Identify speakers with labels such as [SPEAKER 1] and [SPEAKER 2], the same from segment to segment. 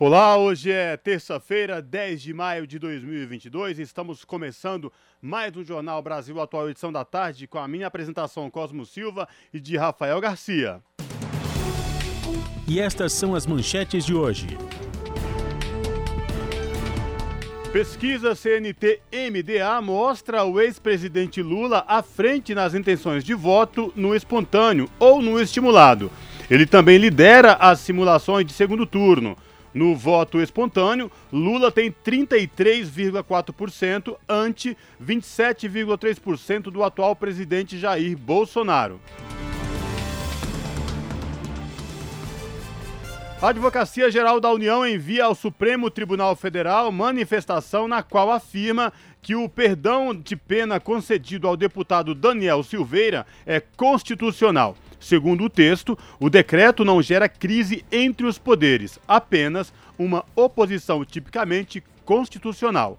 [SPEAKER 1] Olá, hoje é terça-feira, 10 de maio de 2022. Estamos começando mais um Jornal Brasil Atual, edição da tarde, com a minha apresentação Cosmo Silva e de Rafael Garcia.
[SPEAKER 2] E estas são as manchetes de hoje.
[SPEAKER 1] Pesquisa CNT-MDA mostra o ex-presidente Lula à frente nas intenções de voto no espontâneo ou no estimulado. Ele também lidera as simulações de segundo turno. No voto espontâneo, Lula tem 33,4% ante 27,3% do atual presidente Jair Bolsonaro. A Advocacia Geral da União envia ao Supremo Tribunal Federal manifestação na qual afirma que o perdão de pena concedido ao deputado Daniel Silveira é constitucional. Segundo o texto, o decreto não gera crise entre os poderes, apenas uma oposição tipicamente constitucional.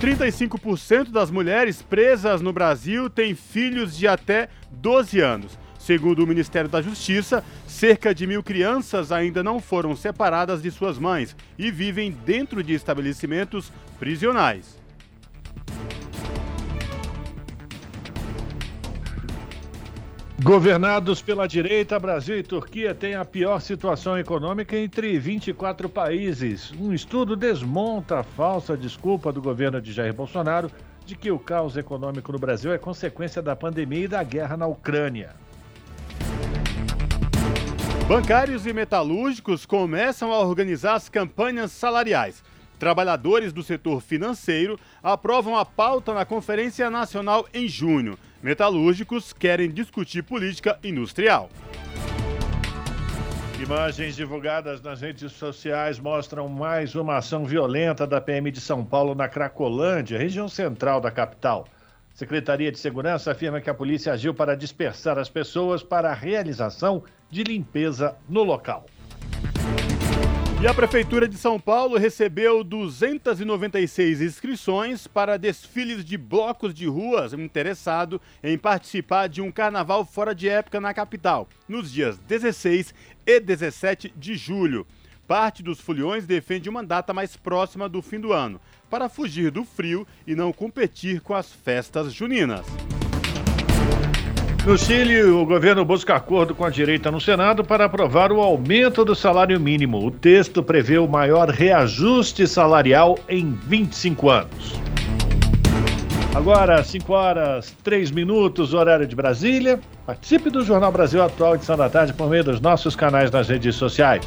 [SPEAKER 1] 35% das mulheres presas no Brasil têm filhos de até 12 anos. Segundo o Ministério da Justiça, cerca de mil crianças ainda não foram separadas de suas mães e vivem dentro de estabelecimentos prisionais.
[SPEAKER 3] Governados pela direita, Brasil e Turquia têm a pior situação econômica entre 24 países. Um estudo desmonta a falsa desculpa do governo de Jair Bolsonaro de que o caos econômico no Brasil é consequência da pandemia e da guerra na Ucrânia.
[SPEAKER 1] Bancários e metalúrgicos começam a organizar as campanhas salariais. Trabalhadores do setor financeiro aprovam a pauta na Conferência Nacional em junho. Metalúrgicos querem discutir política industrial.
[SPEAKER 3] Imagens divulgadas nas redes sociais mostram mais uma ação violenta da PM de São Paulo na Cracolândia, região central da capital. Secretaria de Segurança afirma que a polícia agiu para dispersar as pessoas para a realização de limpeza no local.
[SPEAKER 1] E a Prefeitura de São Paulo recebeu 296 inscrições para desfiles de blocos de ruas interessado em participar de um carnaval fora de época na capital, nos dias 16 e 17 de julho. Parte dos foliões defende uma data mais próxima do fim do ano, para fugir do frio e não competir com as festas juninas.
[SPEAKER 3] No Chile, o governo busca acordo com a direita no Senado para aprovar o aumento do salário mínimo. O texto prevê o maior reajuste salarial em 25 anos. Agora, 5 horas 3 minutos, horário de Brasília. Participe do Jornal Brasil Atual de da Tarde por meio dos nossos canais nas redes sociais.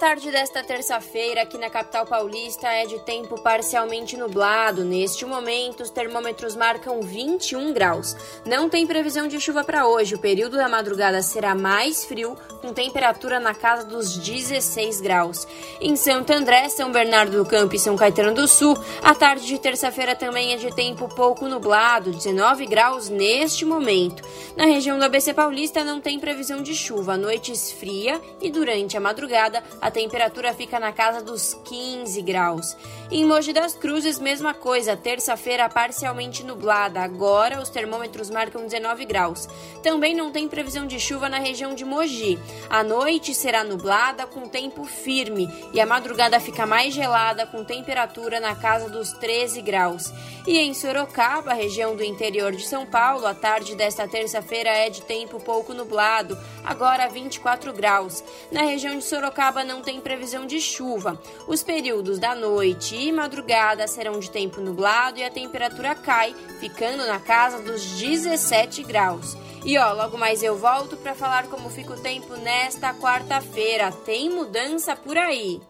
[SPEAKER 4] Tarde desta terça-feira aqui na capital paulista é de tempo parcialmente nublado. Neste momento, os termômetros marcam 21 graus. Não tem previsão de chuva para hoje. O período da madrugada será mais frio, com temperatura na casa dos 16 graus. Em Santo André, São Bernardo do Campo e São Caetano do Sul, a tarde de terça-feira também é de tempo pouco nublado, 19 graus neste momento. Na região do ABC Paulista não tem previsão de chuva. A noite esfria e durante a madrugada a
[SPEAKER 5] a temperatura fica na casa dos 15 graus. Em Mogi das Cruzes, mesma coisa, terça-feira parcialmente nublada. Agora os termômetros marcam 19 graus. Também não tem previsão de chuva na região de Mogi. A noite será nublada com tempo firme e a madrugada fica mais gelada com temperatura na casa dos 13 graus. E em Sorocaba, região do interior de São Paulo, a tarde desta terça-feira é de tempo pouco nublado, agora 24 graus. Na região de Sorocaba não tem previsão de chuva. Os períodos da noite e madrugada serão de tempo nublado e a temperatura cai, ficando na casa dos 17 graus. E ó, logo mais eu volto para falar como fica o tempo nesta quarta-feira. Tem mudança por aí.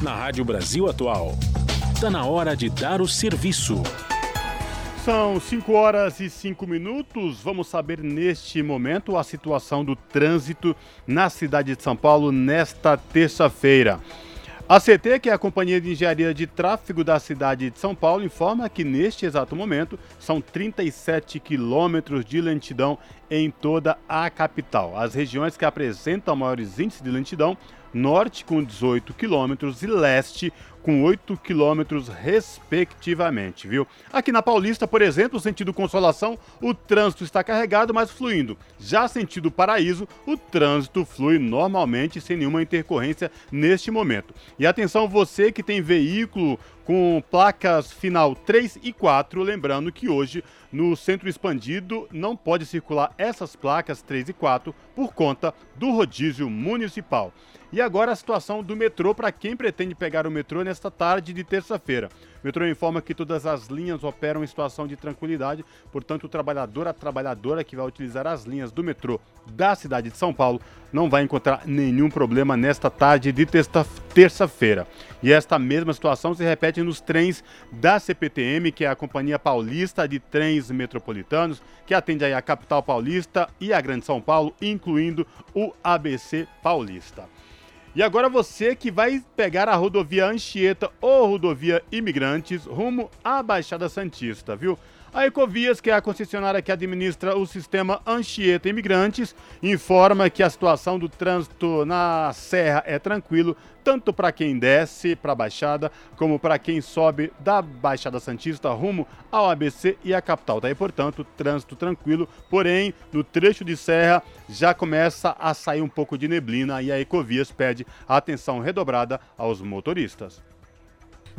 [SPEAKER 2] Na Rádio Brasil Atual, está na hora de dar o serviço.
[SPEAKER 1] São 5 horas e 5 minutos. Vamos saber neste momento a situação do trânsito na cidade de São Paulo nesta terça-feira. A CT, que é a Companhia de Engenharia de Tráfego da cidade de São Paulo, informa que neste exato momento são 37 quilômetros de lentidão em toda a capital. As regiões que apresentam maiores índices de lentidão norte com 18 quilômetros e leste com 8 quilômetros, respectivamente, viu? Aqui na Paulista, por exemplo, sentido Consolação, o trânsito está carregado, mas fluindo. Já sentido Paraíso, o trânsito flui normalmente, sem nenhuma intercorrência neste momento. E atenção, você que tem veículo com placas final 3 e 4, lembrando que hoje no centro expandido não pode circular essas placas 3 e 4 por conta do rodízio municipal. E agora a situação do metrô para quem pretende pegar o metrô nesta tarde de terça-feira. O metrô informa que todas as linhas operam em situação de tranquilidade, portanto, o trabalhador, a trabalhadora que vai utilizar as linhas do metrô da cidade de São Paulo não vai encontrar nenhum problema nesta tarde de terça-feira. E esta mesma situação se repete nos trens da CPTM, que é a Companhia Paulista de Trens Metropolitanos, que atende aí a capital paulista e a Grande São Paulo, incluindo o ABC Paulista. E agora você que vai pegar a rodovia Anchieta ou rodovia Imigrantes rumo à Baixada Santista, viu? A Ecovias, que é a concessionária que administra o sistema Anchieta Imigrantes, informa que a situação do trânsito na Serra é tranquilo, tanto para quem desce para a Baixada, como para quem sobe da Baixada Santista rumo ao ABC e à capital. Daí, portanto, trânsito tranquilo, porém, no trecho de serra já começa a sair um pouco de neblina e a Ecovias pede atenção redobrada aos motoristas.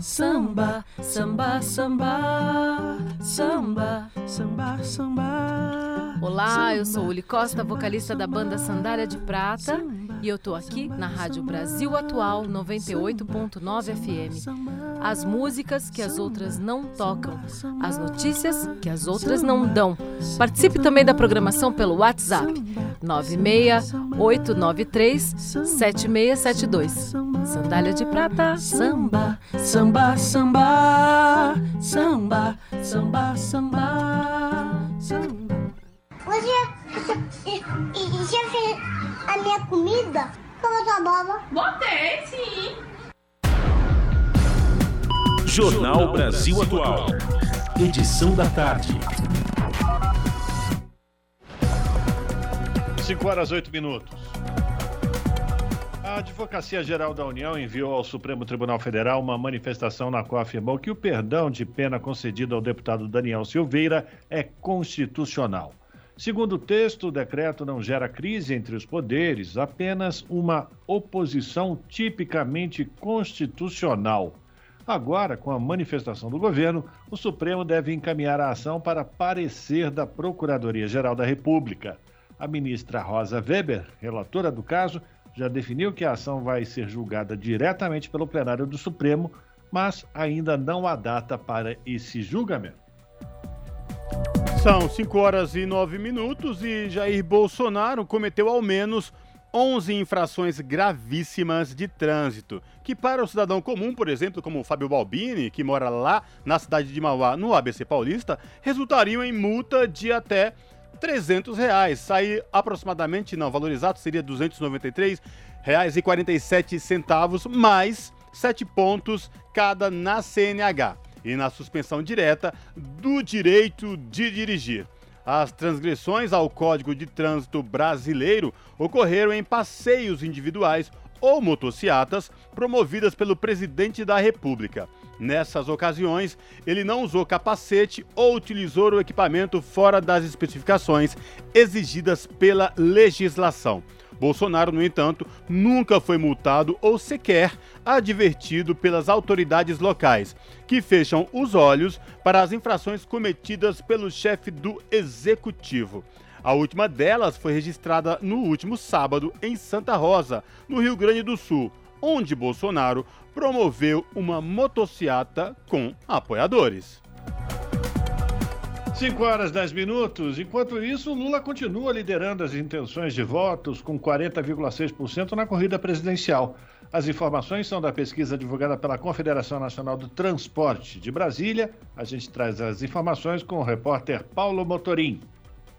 [SPEAKER 6] Samba, samba, samba, samba, samba, samba.
[SPEAKER 7] Olá, eu sou Uli Costa, vocalista da banda Sandália de Prata, e eu tô aqui na Rádio Brasil Atual 98.9 FM. As músicas que as outras não tocam, as notícias que as outras não dão. Participe também da programação pelo WhatsApp 96893 7672. Sandália de Prata,
[SPEAKER 6] samba, samba, samba, samba, samba, samba, samba.
[SPEAKER 8] Hoje já fez a minha comida? Como tua boba?
[SPEAKER 9] Botei, sim.
[SPEAKER 2] Jornal Brasil Atual. Edição da tarde.
[SPEAKER 3] 5 horas 8 minutos. A Advocacia Geral da União enviou ao Supremo Tribunal Federal uma manifestação na qual afirmou que o perdão de pena concedido ao deputado Daniel Silveira é constitucional. Segundo o texto, o decreto não gera crise entre os poderes, apenas uma oposição tipicamente constitucional. Agora, com a manifestação do governo, o Supremo deve encaminhar a ação para parecer da Procuradoria-Geral da República. A ministra Rosa Weber, relatora do caso, já definiu que a ação vai ser julgada diretamente pelo plenário do Supremo, mas ainda não há data para esse julgamento.
[SPEAKER 1] São 5 horas e 9 minutos e Jair Bolsonaro cometeu ao menos 11 infrações gravíssimas de trânsito, que para o cidadão comum, por exemplo, como o Fábio Balbini, que mora lá na cidade de Mauá, no ABC Paulista, resultariam em multa de até 300 reais. Sair aproximadamente, não, valorizado seria 293 reais e 47 centavos, mais 7 pontos cada na CNH e na suspensão direta do direito de dirigir. As transgressões ao Código de Trânsito Brasileiro ocorreram em passeios individuais ou motocicletas promovidas pelo presidente da República. Nessas ocasiões, ele não usou capacete ou utilizou o equipamento fora das especificações exigidas pela legislação. Bolsonaro, no entanto, nunca foi multado ou sequer advertido pelas autoridades locais, que fecham os olhos para as infrações cometidas pelo chefe do executivo. A última delas foi registrada no último sábado em Santa Rosa, no Rio Grande do Sul, onde Bolsonaro promoveu uma motociata com apoiadores.
[SPEAKER 3] 5 horas 10 minutos. Enquanto isso, Lula continua liderando as intenções de votos com 40,6% na corrida presidencial. As informações são da pesquisa divulgada pela Confederação Nacional do Transporte de Brasília. A gente traz as informações com o repórter Paulo Motorim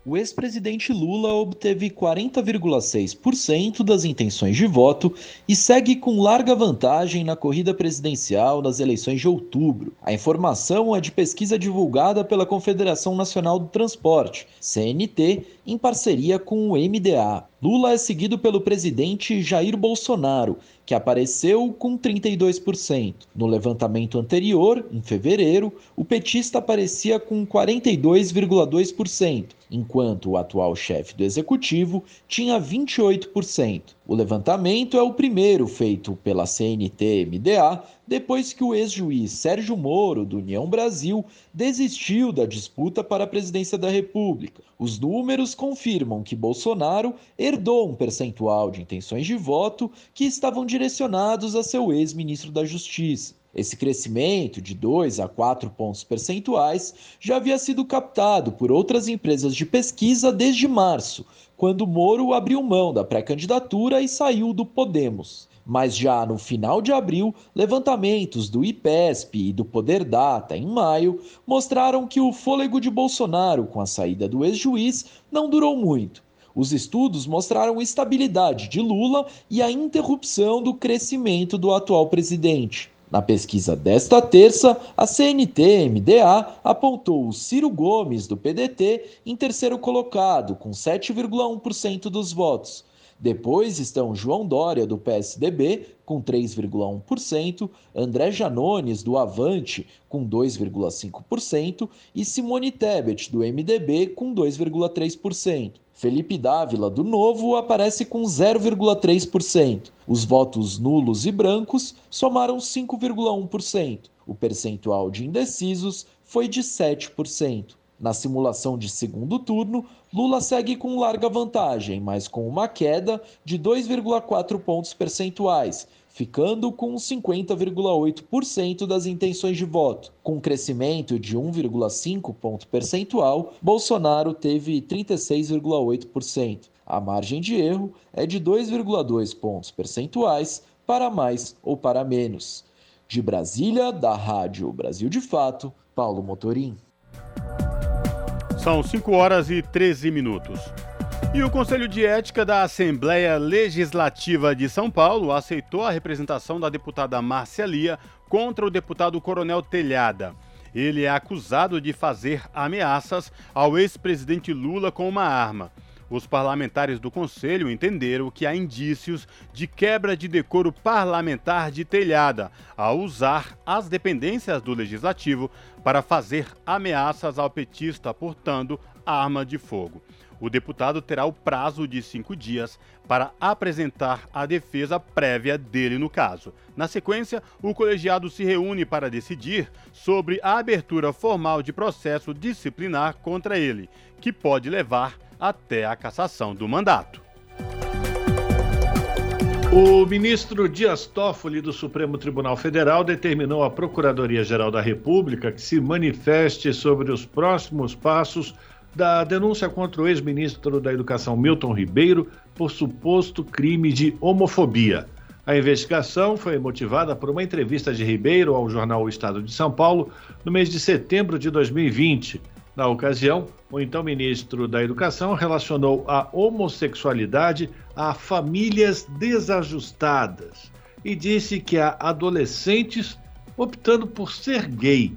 [SPEAKER 10] o ex-presidente Lula obteve 40,6% das intenções de voto e segue com larga vantagem na corrida presidencial nas eleições de outubro. A informação é de pesquisa divulgada pela Confederação Nacional do Transporte, CNT, em parceria com o MDA. Lula é seguido pelo presidente Jair Bolsonaro, que apareceu com 32%. No levantamento anterior, em fevereiro, o petista aparecia com 42,2%, enquanto o atual chefe do executivo tinha 28%. O levantamento é o primeiro feito pela CNT-MDA depois que o ex-juiz Sérgio Moro, do União Brasil, desistiu da disputa para a presidência da República. Os números confirmam que Bolsonaro herdou um percentual de intenções de voto que estavam direcionados a seu ex-ministro da Justiça. Esse crescimento de 2 a 4 pontos percentuais já havia sido captado por outras empresas de pesquisa desde março, quando Moro abriu mão da pré-candidatura e saiu do Podemos. Mas já no final de abril, levantamentos do IPESP e do Poder Data, em maio, mostraram que o fôlego de Bolsonaro com a saída do ex-juiz não durou muito. Os estudos mostraram estabilidade de Lula e a interrupção do crescimento do atual presidente. Na pesquisa desta terça, a CNT-MDA apontou o Ciro Gomes, do PDT, em terceiro colocado, com 7,1% dos votos. Depois estão João Dória, do PSDB, com 3,1%, André Janones, do Avante, com 2,5%, e Simone Tebet, do MDB, com 2,3%. Felipe Dávila, do Novo, aparece com 0,3%. Os votos nulos e brancos somaram 5,1%. O percentual de indecisos foi de 7%. Na simulação de segundo turno, Lula segue com larga vantagem, mas com uma queda de 2,4 pontos percentuais, ficando com 50,8% das intenções de voto. Com crescimento de 1,5 ponto percentual, Bolsonaro teve 36,8%. A margem de erro é de 2,2 pontos percentuais para mais ou para menos. De Brasília, da Rádio Brasil de Fato, Paulo Motorim.
[SPEAKER 1] São 5 horas e 13 minutos. E o Conselho de Ética da Assembleia Legislativa de São Paulo aceitou a representação da deputada Márcia Lia contra o deputado Coronel Telhada. Ele é acusado de fazer ameaças ao ex-presidente Lula com uma arma. Os parlamentares do Conselho entenderam que há indícios de quebra de decoro parlamentar de telhada ao usar as dependências do Legislativo para fazer ameaças ao petista portando arma de fogo. O deputado terá o prazo de cinco dias para apresentar a defesa prévia dele no caso. Na sequência, o colegiado se reúne para decidir sobre a abertura formal de processo disciplinar contra ele, que pode levar até a cassação do mandato.
[SPEAKER 3] O ministro Dias Toffoli do Supremo Tribunal Federal determinou à Procuradoria-Geral da República que se manifeste sobre os próximos passos da denúncia contra o ex-ministro da Educação Milton Ribeiro por suposto crime de homofobia. A investigação foi motivada por uma entrevista de Ribeiro ao jornal O Estado de São Paulo no mês de setembro de 2020. Na ocasião, o então ministro da Educação relacionou a homossexualidade a famílias desajustadas e disse que há adolescentes optando por ser gay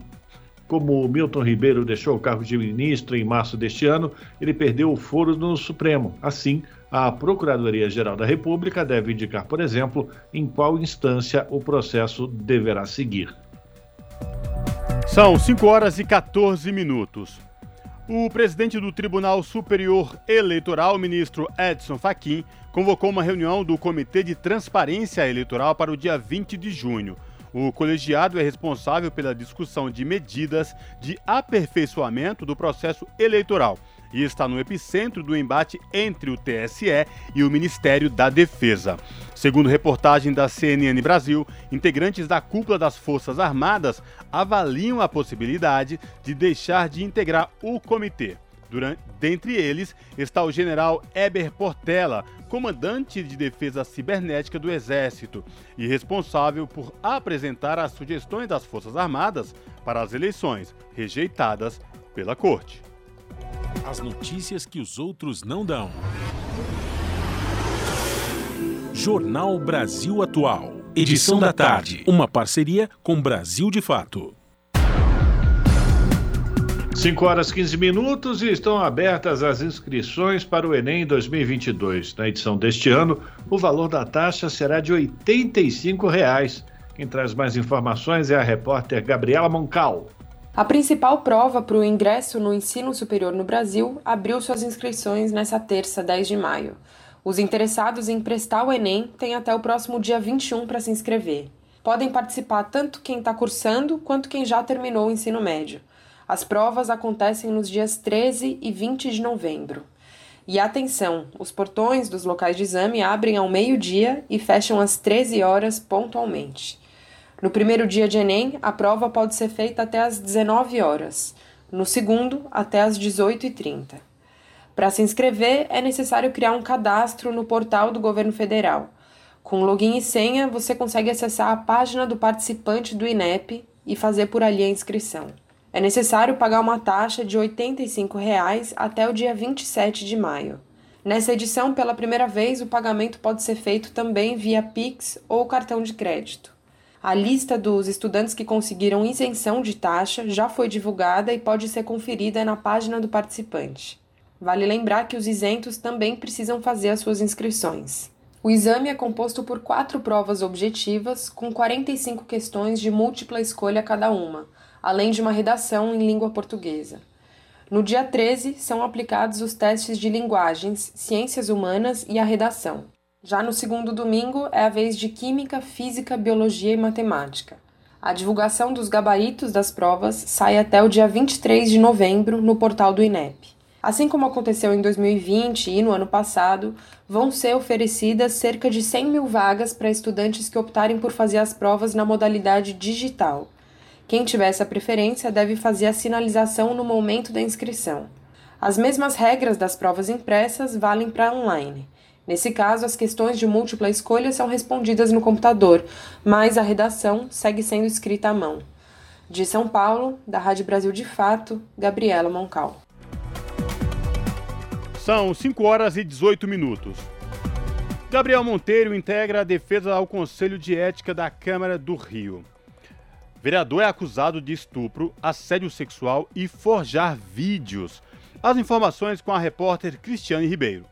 [SPEAKER 3] Como Milton Ribeiro deixou o cargo de ministro em março deste ano, ele perdeu o foro no Supremo. Assim, a Procuradoria-Geral da República deve indicar, por exemplo, em qual instância o processo deverá seguir.
[SPEAKER 1] São 5 horas e 14 minutos. O presidente do Tribunal Superior Eleitoral, ministro Edson Fachin, convocou uma reunião do Comitê de Transparência Eleitoral para o dia 20 de junho. O colegiado é responsável pela discussão de medidas de aperfeiçoamento do processo eleitoral e está no epicentro do embate entre o TSE e o Ministério da Defesa. Segundo reportagem da CNN Brasil, integrantes da cúpula das Forças Armadas avaliam a possibilidade de deixar de integrar o comitê. Durante, dentre eles está o general Eber Portela, comandante de defesa cibernética do Exército e responsável por apresentar as sugestões das Forças Armadas para as eleições, rejeitadas pela Corte.
[SPEAKER 2] As notícias que os outros não dão. Jornal Brasil Atual. Edição da tarde. Uma parceria com Brasil de Fato.
[SPEAKER 3] 5 horas 15 minutos e estão abertas as inscrições para o Enem 2022. Na edição deste ano, o valor da taxa será de 85 reais. Quem traz mais informações é a repórter Gabriela Moncal.
[SPEAKER 11] A principal prova para o ingresso no ensino superior no Brasil abriu suas inscrições nesta terça, 10 de maio. Os interessados em prestar o Enem têm até o próximo dia 21 para se inscrever. Podem participar tanto quem está cursando quanto quem já terminou o ensino médio. As provas acontecem nos dias 13 e 20 de novembro. E atenção, os portões dos locais de exame abrem ao meio-dia e fecham às 13 horas pontualmente. No primeiro dia de Enem, a prova pode ser feita até às 19 horas, no segundo, até às 18h30. Para se inscrever, é necessário criar um cadastro no portal do governo federal. Com login e senha, você consegue acessar a página do participante do INEP e fazer por ali a inscrição. É necessário pagar uma taxa de 85 reais até o dia 27 de maio. Nessa edição, pela primeira vez, o pagamento pode ser feito também via Pix ou cartão de crédito. A lista dos estudantes que conseguiram isenção de taxa já foi divulgada e pode ser conferida na página do participante. Vale lembrar que os isentos também precisam fazer as suas inscrições. O exame é composto por quatro provas objetivas, com 45 questões de múltipla escolha cada uma, além de uma redação em língua portuguesa. No dia 13, são aplicados os testes de linguagens, ciências humanas e a redação. Já no segundo domingo é a vez de Química, Física, Biologia e Matemática. A divulgação dos gabaritos das provas sai até o dia 23 de novembro no portal do INEP. Assim como aconteceu em 2020 e no ano passado, vão ser oferecidas cerca de 100 mil vagas para estudantes que optarem por fazer as provas na modalidade digital. Quem tiver essa preferência deve fazer a sinalização no momento da inscrição. As mesmas regras das provas impressas valem para online. Nesse caso, as questões de múltipla escolha são respondidas no computador, mas a redação segue sendo escrita à mão. De São Paulo, da Rádio Brasil de Fato, Gabriela Moncal.
[SPEAKER 1] São 5 horas e 18 minutos. Gabriel Monteiro integra a defesa ao Conselho de Ética da Câmara do Rio. Vereador é acusado de estupro, assédio sexual e forjar vídeos. As informações com a repórter Cristiane Ribeiro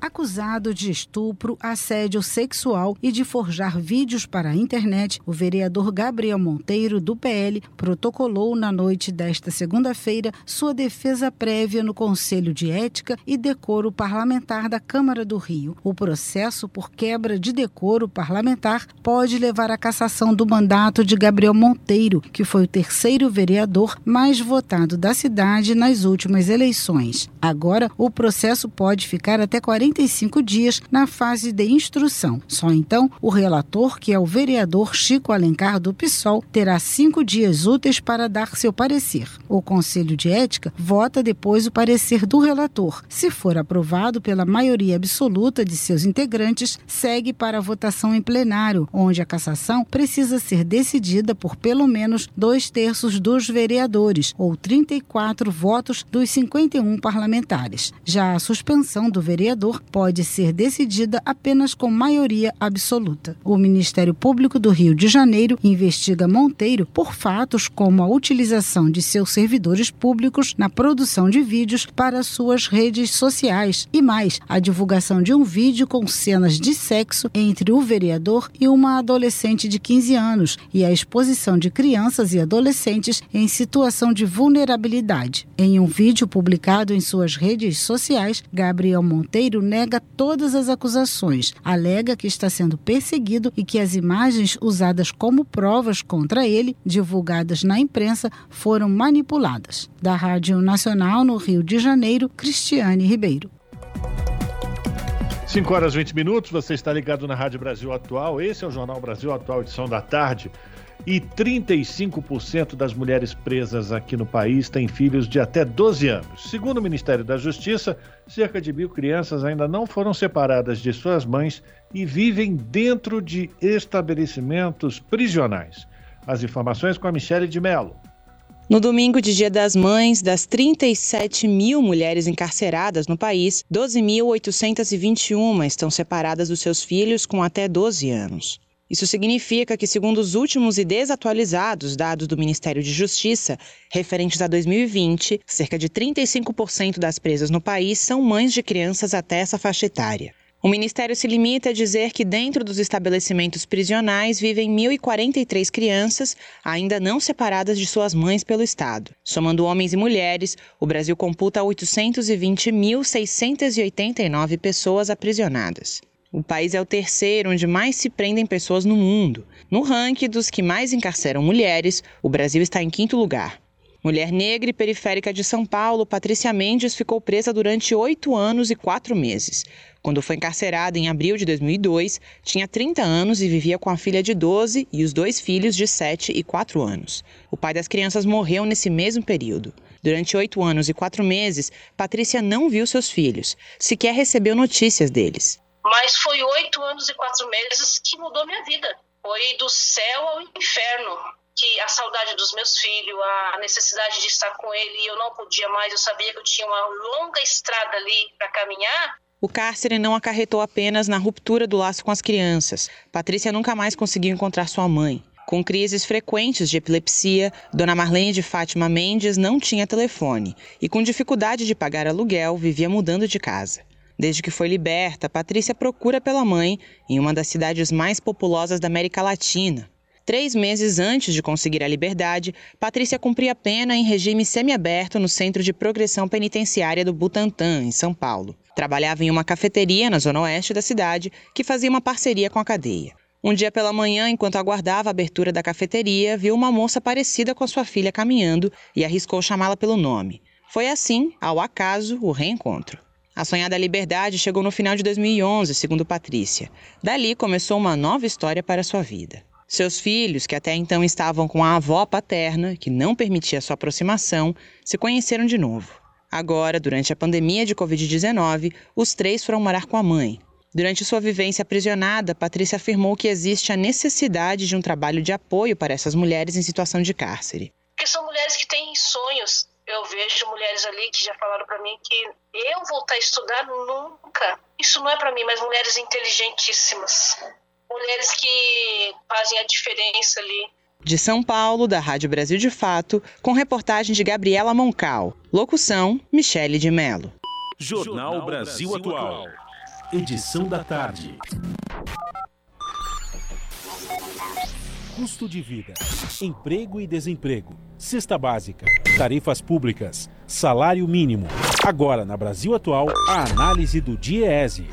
[SPEAKER 12] acusado de estupro, assédio sexual e de forjar vídeos para a internet, o vereador Gabriel Monteiro, do PL, protocolou na noite desta segunda-feira sua defesa prévia no Conselho de Ética e Decoro Parlamentar da Câmara do Rio. O processo por quebra de decoro parlamentar pode levar à cassação do mandato de Gabriel Monteiro, que foi o terceiro vereador mais votado da cidade nas últimas eleições. Agora, o processo pode ficar até 40 45 dias na fase de instrução. Só então o relator, que é o vereador Chico Alencar do PSOL, terá cinco dias úteis para dar seu parecer. O Conselho de Ética vota depois o parecer do relator. Se for aprovado pela maioria absoluta de seus integrantes, segue para a votação em plenário, onde a cassação precisa ser decidida por pelo menos dois terços dos vereadores, ou 34 votos dos 51 parlamentares. Já a suspensão do vereador pode ser decidida apenas com maioria absoluta. O Ministério Público do Rio de Janeiro investiga Monteiro por fatos como a utilização de seus servidores públicos na produção de vídeos para suas redes sociais e mais a divulgação de um vídeo com cenas de sexo entre o vereador e uma adolescente de 15 anos e a exposição de crianças e adolescentes em situação de vulnerabilidade. Em um vídeo publicado em suas redes sociais, Gabriel Monteiro nega todas as acusações, alega que está sendo perseguido e que as imagens usadas como provas contra ele, divulgadas na imprensa, foram manipuladas. Da Rádio Nacional no Rio de Janeiro, Cristiane Ribeiro.
[SPEAKER 3] 5 horas 20 minutos, você está ligado na Rádio Brasil Atual. Esse é o Jornal Brasil Atual, edição da tarde. E 35% das mulheres presas aqui no país têm filhos de até 12 anos. Segundo o Ministério da Justiça, cerca de mil crianças ainda não foram separadas de suas mães e vivem dentro de estabelecimentos prisionais. As informações com a Michele de Mello.
[SPEAKER 13] No domingo de Dia das Mães, das 37 mil mulheres encarceradas no país, 12.821 estão separadas dos seus filhos com até 12 anos. Isso significa que, segundo os últimos e desatualizados dados do Ministério de Justiça, referentes a 2020, cerca de 35% das presas no país são mães de crianças até essa faixa etária. O Ministério se limita a dizer que dentro dos estabelecimentos prisionais vivem 1.043 crianças ainda não separadas de suas mães pelo Estado. Somando homens e mulheres, o Brasil computa 820.689 pessoas aprisionadas. O país é o terceiro onde mais se prendem pessoas no mundo. No ranking dos que mais encarceram mulheres, o Brasil está em quinto lugar. Mulher negra e periférica de São Paulo, Patrícia Mendes ficou presa durante oito anos e quatro meses. Quando foi encarcerada em abril de 2002, tinha 30 anos e vivia com a filha de 12 e os dois filhos de 7 e 4 anos. O pai das crianças morreu nesse mesmo período. Durante oito anos e quatro meses, Patrícia não viu seus filhos, sequer recebeu notícias deles.
[SPEAKER 14] Mas foi oito anos e quatro meses que mudou minha vida. Foi do céu ao inferno. Que a saudade dos meus filhos, a necessidade de estar com ele, eu não podia mais. Eu sabia que eu tinha uma longa estrada ali para caminhar
[SPEAKER 13] o cárcere não acarretou apenas na ruptura do laço com as crianças. Patrícia nunca mais conseguiu encontrar sua mãe. Com crises frequentes de epilepsia, Dona Marlene de Fátima Mendes não tinha telefone e, com dificuldade de pagar aluguel, vivia mudando de casa. Desde que foi liberta, Patrícia procura pela mãe em uma das cidades mais populosas da América Latina. Três meses antes de conseguir a liberdade, Patrícia cumpria pena em regime semiaberto no Centro de Progressão Penitenciária do Butantã, em São Paulo. Trabalhava em uma cafeteria na zona oeste da cidade que fazia uma parceria com a cadeia. Um dia pela manhã, enquanto aguardava a abertura da cafeteria, viu uma moça parecida com a sua filha caminhando e arriscou chamá-la pelo nome. Foi assim, ao acaso, o reencontro. A sonhada liberdade chegou no final de 2011, segundo Patrícia. Dali começou uma nova história para sua vida. Seus filhos, que até então estavam com a avó paterna, que não permitia sua aproximação, se conheceram de novo. Agora, durante a pandemia de Covid-19, os três foram morar com a mãe. Durante sua vivência aprisionada, Patrícia afirmou que existe a necessidade de um trabalho de apoio para essas mulheres em situação de cárcere.
[SPEAKER 14] Porque são mulheres que têm sonhos. Eu vejo mulheres ali que já falaram para mim que eu voltar a estudar nunca. Isso não é para mim, mas mulheres inteligentíssimas. Mulheres que fazem a diferença ali
[SPEAKER 13] de São Paulo, da Rádio Brasil de Fato, com reportagem de Gabriela Moncal. Locução: Michele de Mello.
[SPEAKER 2] Jornal Brasil Atual. Edição da tarde. Custo de vida, emprego e desemprego, cesta básica, tarifas públicas, salário mínimo. Agora, na Brasil Atual, a análise do DIEESE.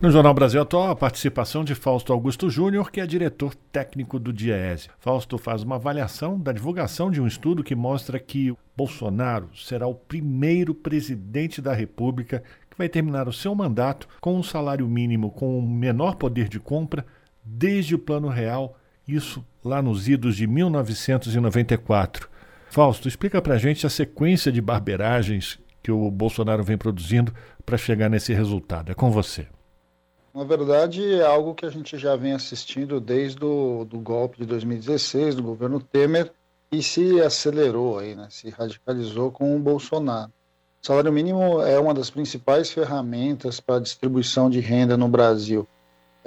[SPEAKER 3] No Jornal Brasil Atual, a participação de Fausto Augusto Júnior, que é diretor técnico do DIEESE. Fausto faz uma avaliação da divulgação de um estudo que mostra que Bolsonaro será o primeiro presidente da República que vai terminar o seu mandato com um salário mínimo com o menor poder de compra desde o Plano Real, isso lá nos idos de 1994. Fausto, explica pra gente a sequência de barberagens que o Bolsonaro vem produzindo para chegar nesse resultado. É com você.
[SPEAKER 15] Na verdade, é algo que a gente já vem assistindo desde o do golpe de 2016, do governo Temer, e se acelerou aí, né? se radicalizou com o Bolsonaro. O salário mínimo é uma das principais ferramentas para a distribuição de renda no Brasil.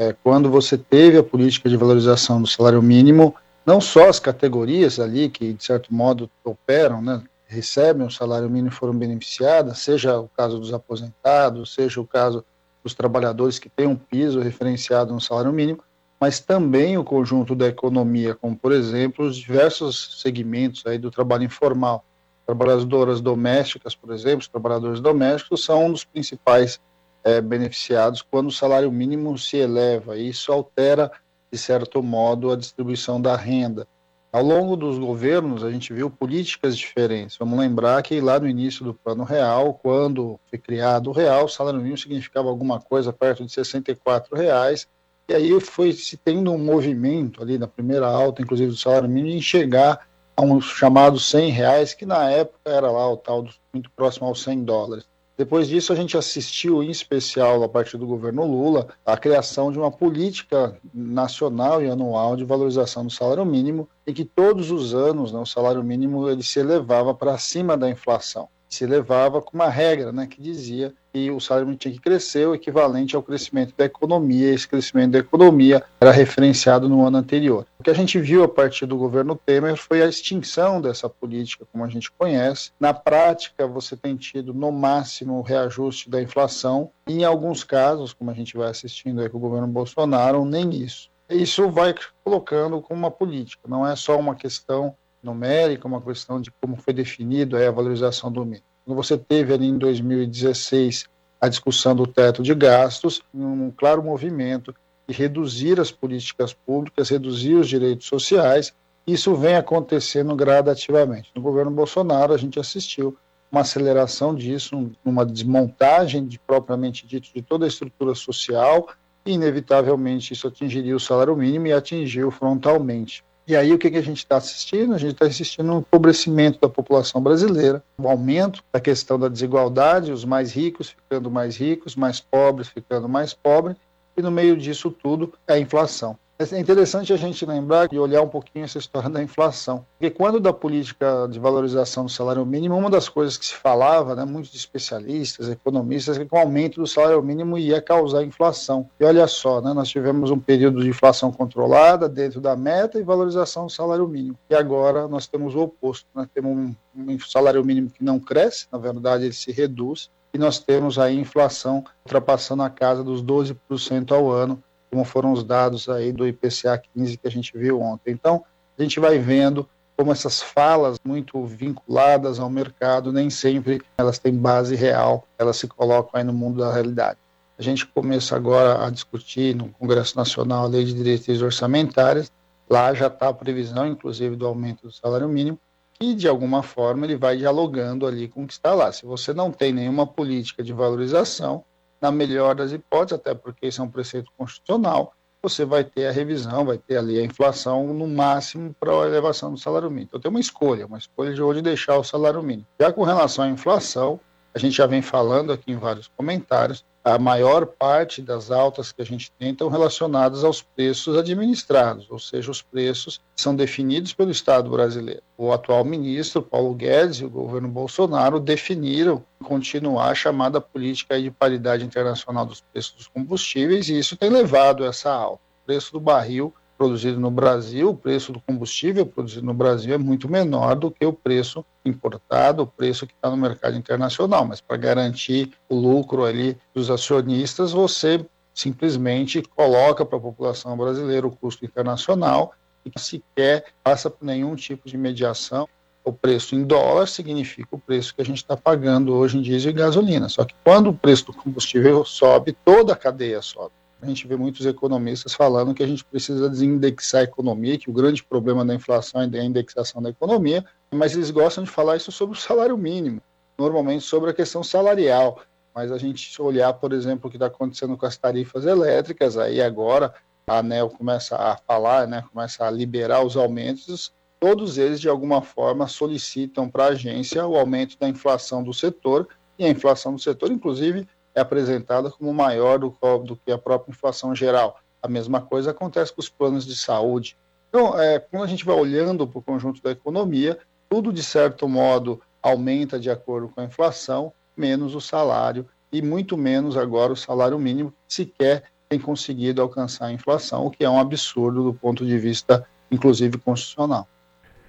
[SPEAKER 15] É, quando você teve a política de valorização do salário mínimo, não só as categorias ali que, de certo modo, operam, né, recebem o salário mínimo foram beneficiadas, seja o caso dos aposentados, seja o caso dos trabalhadores que têm um piso referenciado no salário mínimo, mas também o conjunto da economia, como, por exemplo, os diversos segmentos aí do trabalho informal. Trabalhadoras domésticas, por exemplo, os trabalhadores domésticos são um dos principais é, beneficiados quando o salário mínimo se eleva. E isso altera, de certo modo, a distribuição da renda. Ao longo dos governos, a gente viu políticas diferentes. Vamos lembrar que lá no início do Plano Real, quando foi criado o Real, o salário mínimo significava alguma coisa perto de 64 reais. E aí foi se tendo um movimento ali na primeira alta, inclusive do salário mínimo, em chegar a um chamado 100 reais, que na época era lá o tal do, muito próximo aos 100 dólares. Depois disso, a gente assistiu, em especial a partir do governo Lula, a criação de uma política nacional e anual de valorização do salário mínimo, e que todos os anos né, o salário mínimo ele se elevava para cima da inflação. Se levava com uma regra né, que dizia que o salário mínimo tinha que crescer o equivalente ao crescimento da economia, esse crescimento da economia era referenciado no ano anterior. O que a gente viu a partir do governo Temer foi a extinção dessa política, como a gente conhece. Na prática, você tem tido no máximo o reajuste da inflação, e em alguns casos, como a gente vai assistindo aí com o governo Bolsonaro, nem isso. Isso vai colocando como uma política, não é só uma questão numérica, uma questão de como foi definido a valorização do mínimo. Você teve ali em 2016 a discussão do teto de gastos, um claro movimento de reduzir as políticas públicas, reduzir os direitos sociais, isso vem acontecendo gradativamente. No governo Bolsonaro, a gente assistiu uma aceleração disso, uma desmontagem de propriamente dito de toda a estrutura social, e inevitavelmente isso atingiria o salário mínimo e atingiu frontalmente. E aí o que, que a gente está assistindo? A gente está assistindo um empobrecimento da população brasileira, um aumento da questão da desigualdade, os mais ricos ficando mais ricos, mais pobres ficando mais pobres, e no meio disso tudo a inflação. É interessante a gente lembrar e olhar um pouquinho essa história da inflação. Porque quando da política de valorização do salário mínimo, uma das coisas que se falava, né, muitos especialistas, economistas, é que o aumento do salário mínimo ia causar inflação. E olha só, né, nós tivemos um período de inflação controlada dentro da meta e valorização do salário mínimo. E agora nós temos o oposto, né, temos um, um salário mínimo que não cresce, na verdade ele se reduz, e nós temos aí inflação ultrapassando a casa dos 12% ao ano, como foram os dados aí do IPCA 15 que a gente viu ontem. Então, a gente vai vendo como essas falas muito vinculadas ao mercado, nem sempre elas têm base real, elas se colocam aí no mundo da realidade. A gente começa agora a discutir no Congresso Nacional a Lei de Diretrizes Orçamentárias, lá já está a previsão, inclusive, do aumento do salário mínimo, e de alguma forma ele vai dialogando ali com o que está lá. Se você não tem nenhuma política de valorização, na melhor das hipóteses, até porque isso é um preceito constitucional, você vai ter a revisão, vai ter ali a inflação no máximo para a elevação do salário mínimo. Então tem uma escolha, uma escolha de onde deixar o salário mínimo. Já com relação à inflação, a gente já vem falando aqui em vários comentários, a maior parte das altas que a gente tem estão relacionadas aos preços administrados, ou seja, os preços são definidos pelo Estado brasileiro. O atual ministro, Paulo Guedes, e o governo Bolsonaro definiram continuar a chamada política de paridade internacional dos preços dos combustíveis, e isso tem levado a essa alta. O preço do barril produzido no Brasil, o preço do combustível produzido no Brasil é muito menor do que o preço importado, o preço que está no mercado internacional. Mas para garantir o lucro ali dos acionistas, você simplesmente coloca para a população brasileira o custo internacional e sequer passa por nenhum tipo de mediação. O preço em dólar significa o preço que a gente está pagando hoje em diesel e gasolina. Só que quando o preço do combustível sobe, toda a cadeia sobe. A gente vê muitos economistas falando que a gente precisa desindexar a economia, que o grande problema da inflação é a indexação da economia, mas eles gostam de falar isso sobre o salário mínimo, normalmente sobre a questão salarial. Mas a gente olhar, por exemplo, o que está acontecendo com as tarifas elétricas, aí agora a ANEL começa a falar, né, começa a liberar os aumentos, todos eles, de alguma forma, solicitam para a agência o aumento da inflação do setor, e a inflação do setor, inclusive, é apresentada como maior do, do, que a própria inflação geral. A mesma coisa acontece com os planos de saúde. Então, é, quando a gente vai olhando para o conjunto da economia, tudo de certo modo aumenta de acordo com a inflação, menos o salário e muito menos agora o salário mínimo, sequer tem conseguido alcançar a inflação, o que é um absurdo do ponto de vista, inclusive, constitucional.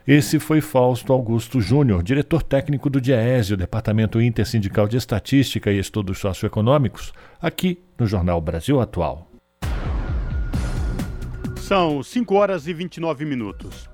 [SPEAKER 16] Esse foi Fausto Augusto Júnior, diretor técnico do DIEESE, o Departamento Intersindical de Estatística e Estudos Socioeconômicos, aqui no Jornal Brasil Atual.
[SPEAKER 1] São 5 horas e 29 minutos.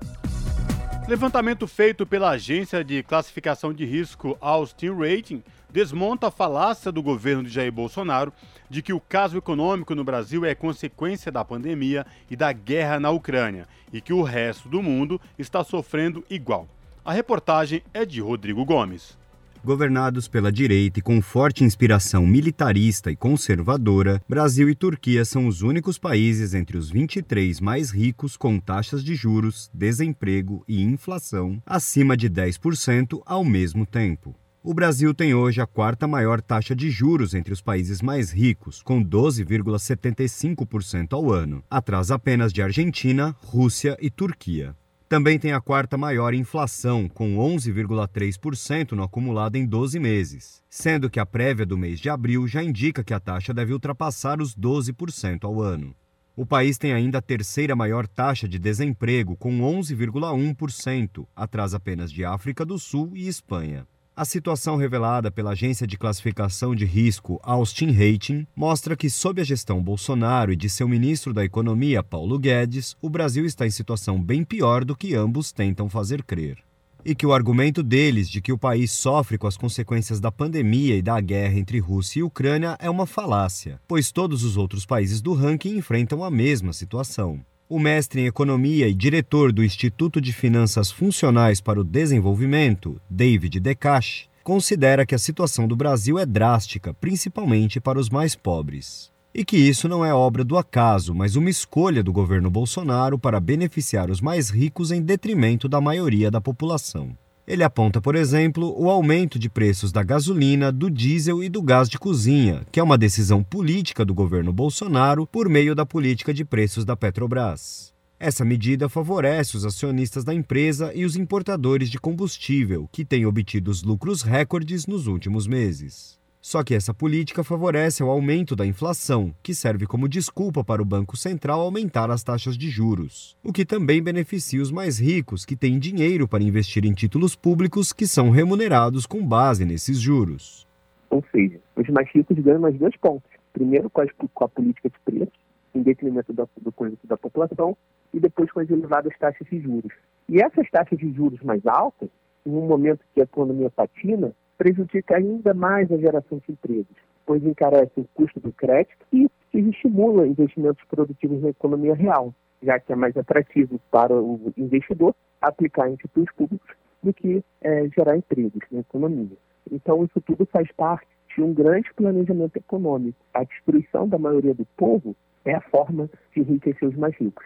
[SPEAKER 1] Levantamento feito pela agência de classificação de risco Austin Rating desmonta a falácia do governo de Jair Bolsonaro de que o caso econômico no Brasil é consequência da pandemia e da guerra na Ucrânia e que o resto do mundo está sofrendo igual. A reportagem é de Rodrigo Gomes.
[SPEAKER 17] Governados pela direita e com forte inspiração militarista e conservadora, Brasil e Turquia são os únicos países entre os 23 mais ricos com taxas de juros, desemprego e inflação acima de 10% ao mesmo tempo. O Brasil tem hoje a quarta maior taxa de juros entre os países mais ricos, com 12,75% ao ano, atrás apenas de Argentina, Rússia e Turquia. Também tem a quarta maior inflação, com 11,3% no acumulado em 12 meses, sendo que a prévia do mês de abril já indica que a taxa deve ultrapassar os 12% ao ano. O país tem ainda a terceira maior taxa de desemprego, com 11,1%, atrás apenas de África do Sul e Espanha. A situação revelada pela agência de classificação de risco Austin Rating mostra que, sob a gestão Bolsonaro e de seu ministro da Economia, Paulo Guedes, o Brasil está em situação bem pior do que ambos tentam fazer crer. E que o argumento deles de que o país sofre com as consequências da pandemia e da guerra entre Rússia e Ucrânia é uma falácia, pois todos os outros países do ranking enfrentam a mesma situação. O mestre em economia e diretor do Instituto de Finanças Funcionais para o Desenvolvimento, David Decache, considera que a situação do Brasil é drástica, principalmente para os mais pobres. E que isso não é obra do acaso, mas uma escolha do governo Bolsonaro para beneficiar os mais ricos em detrimento da maioria da população. Ele aponta, por exemplo, o aumento de preços da gasolina, do diesel e do gás de cozinha, que é uma decisão política do governo Bolsonaro por meio da política de preços da Petrobras. Essa medida favorece os acionistas da empresa e os importadores de combustível, que têm obtido os lucros recordes nos últimos meses. Só que essa política favorece o aumento da inflação, que serve como desculpa para o Banco Central aumentar as taxas de juros, o que também beneficia os mais ricos, que têm dinheiro para investir em títulos públicos que são remunerados com base nesses juros.
[SPEAKER 18] Ou seja, os mais ricos ganham mais dois pontos. Primeiro, com a, política de preços, em detrimento da, do conjunto da população, e depois com as elevadas taxas de juros. E essas taxas de juros mais altas, em um momento que a economia patina, prejudica ainda mais a geração de empregos, pois encarece o custo do crédito e estimula investimentos produtivos na economia real, já que é mais atrativo para o investidor aplicar em títulos públicos do que é, gerar empregos na economia. Então, isso tudo faz parte de um grande planejamento econômico. A destruição da maioria do povo é a forma de enriquecer os mais ricos.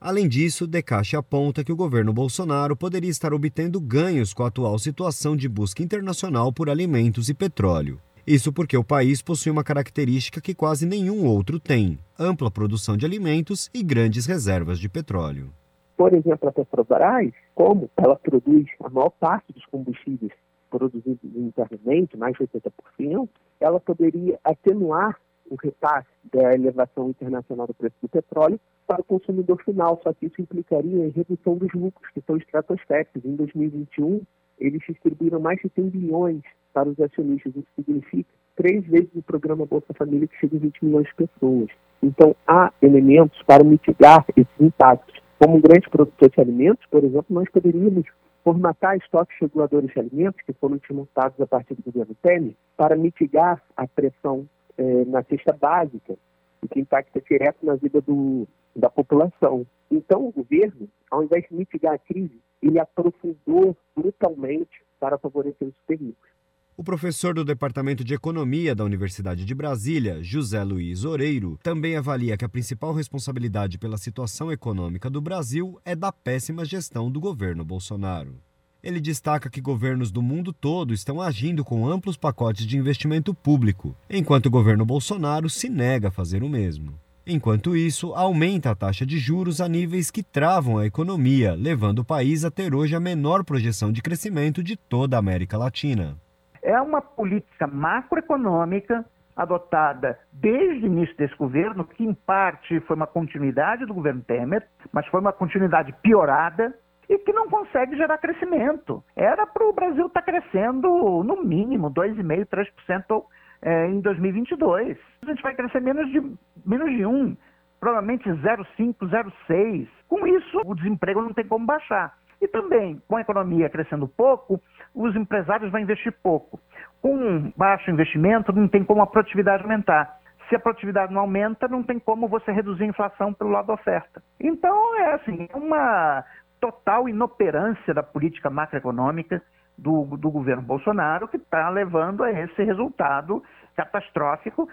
[SPEAKER 17] Além disso, Decache aponta que o governo Bolsonaro poderia estar obtendo ganhos com a atual situação de busca internacional por alimentos e petróleo. Isso porque o país possui uma característica que quase nenhum outro tem: ampla produção de alimentos e grandes reservas de petróleo.
[SPEAKER 18] Por exemplo, a Petrobras, como ela produz a maior parte dos combustíveis produzidos internamente, mais de 80%, ela poderia atenuar o repasse da elevação internacional do preço do petróleo para o consumidor final, só que isso implicaria em redução dos lucros, que são estratosféricos. Em 2021, eles distribuíram mais de 100 bilhões para os acionistas, isso significa três vezes o programa Bolsa Família, que chega a 20 milhões de pessoas. Então, há elementos para mitigar esses impactos. Como um grande produtor de alimentos, por exemplo, nós poderíamos formatar estoques reguladores de alimentos, que foram desmontados a partir do governo Temer, para mitigar a pressão eh, na cesta básica, o que impacta direto na vida do, da população. Então, o governo, ao invés de mitigar a crise, ele aprofundou brutalmente para favorecer os super ricos.
[SPEAKER 17] O professor do Departamento de Economia da Universidade de Brasília, José Luiz Oreiro, também avalia que a principal responsabilidade pela situação econômica do Brasil é da péssima gestão do governo Bolsonaro. Ele destaca que governos do mundo todo estão agindo com amplos pacotes de investimento público, enquanto o governo Bolsonaro se nega a fazer o mesmo. Enquanto isso, aumenta a taxa de juros a níveis que travam a economia, levando o país a ter hoje a menor projeção de crescimento de toda a América Latina.
[SPEAKER 19] é uma política macroeconômica adotada desde o início desse governo, que em parte foi uma continuidade do governo Temer, mas foi uma continuidade piorada e que não consegue gerar crescimento. Era para o Brasil estar tá crescendo no mínimo 2,5%, 3% é, em 2022. A gente vai crescer menos de, menos de 1, provavelmente 0,5, 0,6. Com isso, o desemprego não tem como baixar. E também, com a economia crescendo pouco, os empresários vão investir pouco. Com baixo investimento, não tem como a produtividade aumentar. Se a produtividade não aumenta, não tem como você reduzir a inflação pelo lado da oferta. Então, é assim, uma total inoperância da política macroeconômica do, do governo Bolsonaro que está levando a esse resultado catastrófico.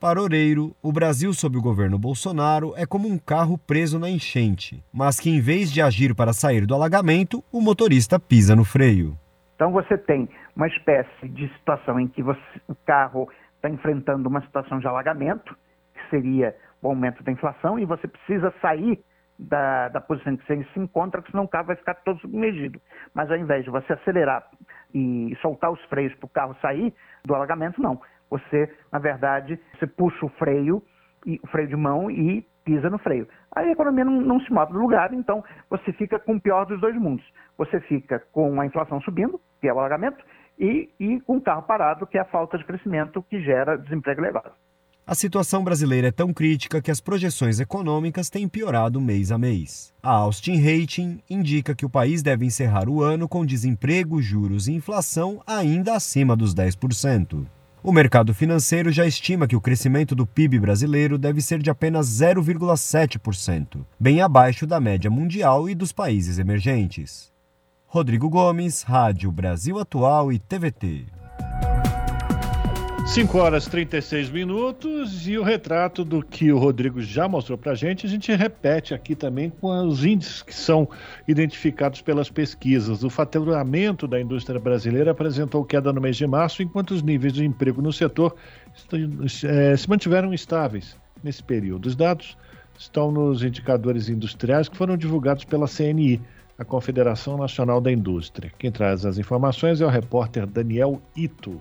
[SPEAKER 17] Para Oreiro, o Brasil sob o governo Bolsonaro é como um carro preso na enchente, mas que em vez de agir para sair do alagamento, o motorista pisa no freio.
[SPEAKER 19] Então você tem uma espécie de situação em que você, o carro está enfrentando uma situação de alagamento, que seria o aumento da inflação, e você precisa sair da, da posição que você se encontra, senão o carro vai ficar todo submergido. Mas ao invés de você acelerar e soltar os freios para o carro sair do alagamento, não. Você, na verdade, você puxa o freio, e, o freio de mão e pisa no freio. Aí a economia não, não se move do lugar, então você fica com o pior dos dois mundos. Você fica com a inflação subindo, que é o alagamento, e, e com o carro parado, que é a falta de crescimento que gera desemprego elevado.
[SPEAKER 17] A situação brasileira é tão crítica que as projeções econômicas têm piorado mês a mês. A Austin Rating indica que o país deve encerrar o ano com desemprego, juros e inflação ainda acima dos 10%. O mercado financeiro já estima que o crescimento do PIB brasileiro deve ser de apenas 0,7%, bem abaixo da média mundial e dos países emergentes. Rodrigo Gomes, Rádio Brasil Atual e TVT.
[SPEAKER 3] 5 horas e 36 minutos e o retrato do que o Rodrigo já mostrou para a gente, a gente repete aqui também com os índices que são identificados pelas pesquisas. O faturamento da indústria brasileira apresentou queda no mês de março, enquanto os níveis de emprego no setor é, se mantiveram estáveis nesse período. Os dados estão nos indicadores industriais que foram divulgados pela CNI a Confederação Nacional da Indústria. Quem traz as informações é o repórter Daniel Ito.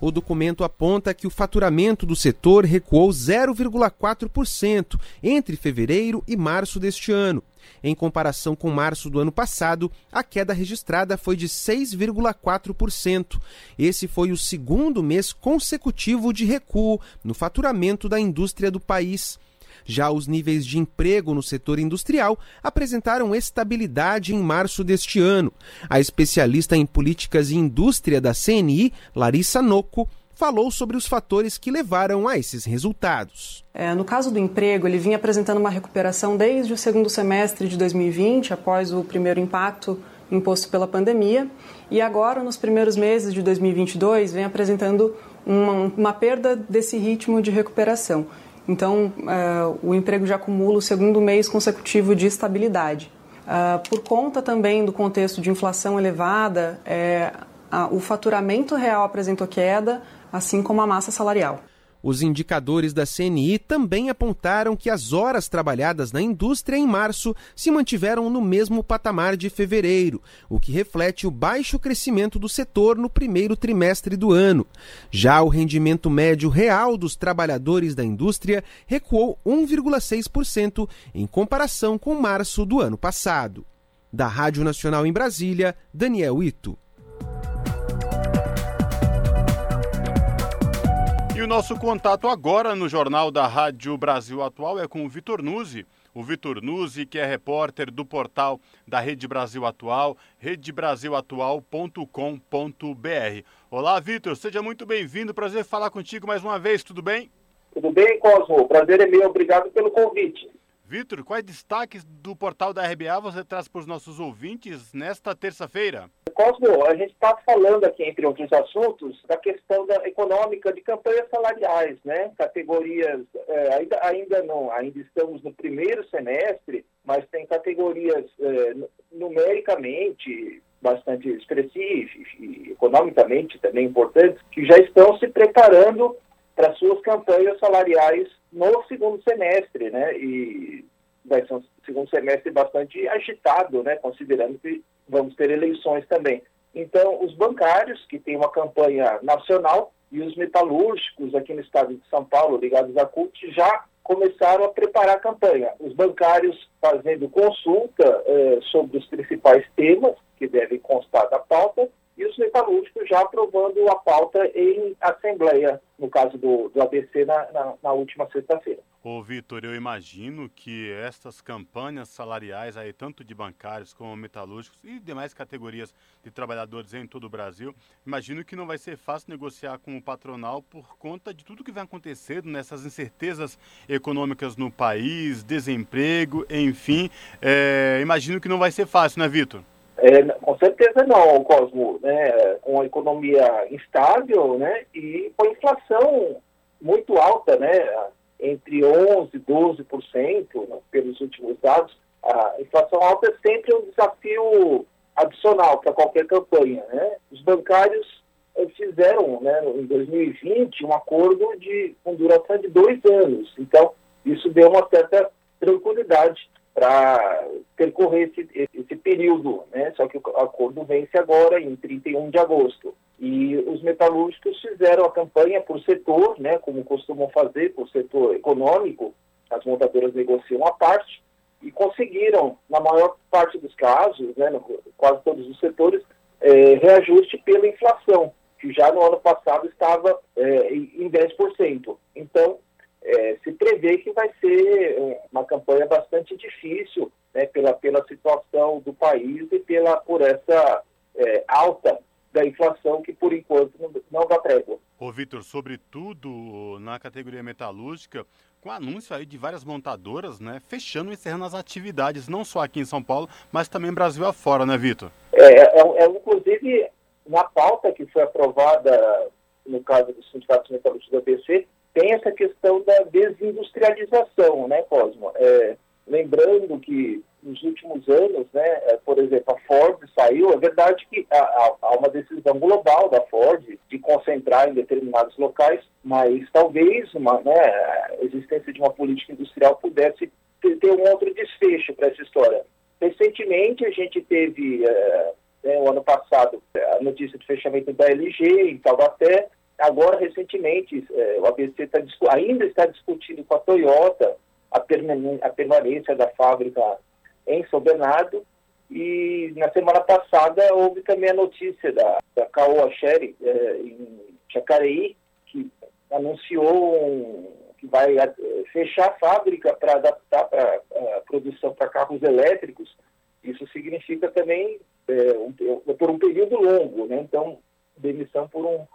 [SPEAKER 20] O documento aponta que o faturamento do setor recuou 0,4% entre fevereiro e março deste ano. Em comparação com março do ano passado, a queda registrada foi de 6,4%. Esse foi o segundo mês consecutivo de recuo no faturamento da indústria do país. Já os níveis de emprego no setor industrial apresentaram estabilidade em março deste ano. A especialista em políticas e indústria da CNI, Larissa Noco, falou sobre os fatores que levaram a esses resultados.
[SPEAKER 21] É, no caso do emprego, ele vinha apresentando uma recuperação desde o segundo semestre de 2020, após o primeiro impacto imposto pela pandemia, e agora, nos primeiros meses de 2022, vem apresentando uma, uma perda desse ritmo de recuperação. Então, uh, o emprego já acumula o segundo mês consecutivo de estabilidade. Uh, por conta também do contexto de inflação elevada, é, a, o faturamento real apresentou queda, assim como a massa salarial.
[SPEAKER 20] Os indicadores da CNI também apontaram que as horas trabalhadas na indústria em março se mantiveram no mesmo patamar de fevereiro, o que reflete o baixo crescimento do setor no primeiro trimestre do ano. Já o rendimento médio real dos trabalhadores da indústria recuou 1,6% em comparação com março do ano passado. Da Rádio Nacional em Brasília, Daniel Ito.
[SPEAKER 1] O nosso contato agora no Jornal da Rádio Brasil Atual é com o Vitor Nuzzi. O Vitor Nuzzi, que é repórter do portal da Rede Brasil Atual, redebrasilatual.com.br. Olá, Vitor, seja muito bem-vindo. Prazer falar contigo mais uma vez, tudo bem?
[SPEAKER 22] Tudo bem, Cosmo. Prazer é meu. Obrigado pelo convite.
[SPEAKER 1] Vitor, quais destaques do portal da RBA você traz para os nossos ouvintes nesta terça-feira?
[SPEAKER 22] Cosmo, a gente está falando aqui, entre outros assuntos, da questão da econômica de campanhas salariais, né? Categorias, é, ainda, ainda não, ainda estamos no primeiro semestre, mas tem categorias é, numericamente bastante expressivas e economicamente também importantes, que já estão se preparando para suas campanhas salariais no segundo semestre, né? E vai ser um segundo semestre bastante agitado, né? Considerando que vamos ter eleições também. Então, os bancários, que têm uma campanha nacional, e os metalúrgicos aqui no estado de São Paulo, ligados à CUT, já começaram a preparar a campanha. Os bancários fazendo consulta eh, sobre os principais temas que devem constar da pauta e os metalúrgicos já aprovando a pauta em assembleia, no caso do, do ABC, na, na, na última sexta-feira.
[SPEAKER 1] Ô, Vitor, eu imagino que estas campanhas salariais, aí, tanto de bancários como metalúrgicos e demais categorias de trabalhadores em todo o Brasil, imagino que não vai ser fácil negociar com o patronal por conta de tudo que vem acontecendo nessas incertezas econômicas no país, desemprego, enfim. É, imagino que não vai ser fácil, né, Vitor?
[SPEAKER 22] É, com certeza não, Cosmo, né, com a economia instável, né, e com a inflação muito alta, né, entre 11% e 12% né, pelos últimos dados, a inflação alta é sempre um desafio adicional para qualquer campanha. Né? Os bancários eh, fizeram, né, em 2020, um acordo de, com duração de dois anos. Então, isso deu uma certa tranquilidade para percorrer esse, esse período. Né? Só que o acordo vence agora, em 31 de agosto. E os metalúrgicos fizeram a campanha por setor, né, como costumam fazer, por setor econômico, as montadoras negociam a parte, e conseguiram, na maior parte dos casos, né, no, quase todos os setores, é, reajuste pela inflação, que já no ano passado estava é, em 10%. Então, é, se prevê que vai ser é, uma campanha bastante difícil né, pela, pela situação do país e pela, por essa é, alta da inflação que, por enquanto, não, não dá trégua.
[SPEAKER 1] Ô, Vitor, sobretudo na categoria metalúrgica, com anúncio aí de várias montadoras, né, fechando e encerrando as atividades, não só aqui em São Paulo, mas também Brasil afora, né, Vitor?
[SPEAKER 22] É, é, é, inclusive, na pauta que foi aprovada, no caso dos sindicatos metalúrgicos da BC, tem essa questão da desindustrialização, né, Cosmo? É, lembrando que nos últimos anos, né, é, por exemplo, a Ford saiu, é verdade que há, há, uma decisão global da Ford de concentrar em determinados locais, mas talvez uma, né, a existência de uma política industrial pudesse ter, um outro desfecho para essa história. Recentemente, a gente teve, é, né, o ano passado, a notícia de fechamento da LG em Taubaté, agora, recentemente, é, o ABC tá, ainda está discutindo com a Toyota a, a permanência da fábrica em São Bernardo. E na semana passada houve também a notícia da, da Caoa Sherry, é, em Jacareí, que anunciou um, que vai é, fechar a fábrica para adaptar para a produção para carros elétricos. Isso significa também é, um, por um período longo, né? então demissão por um é,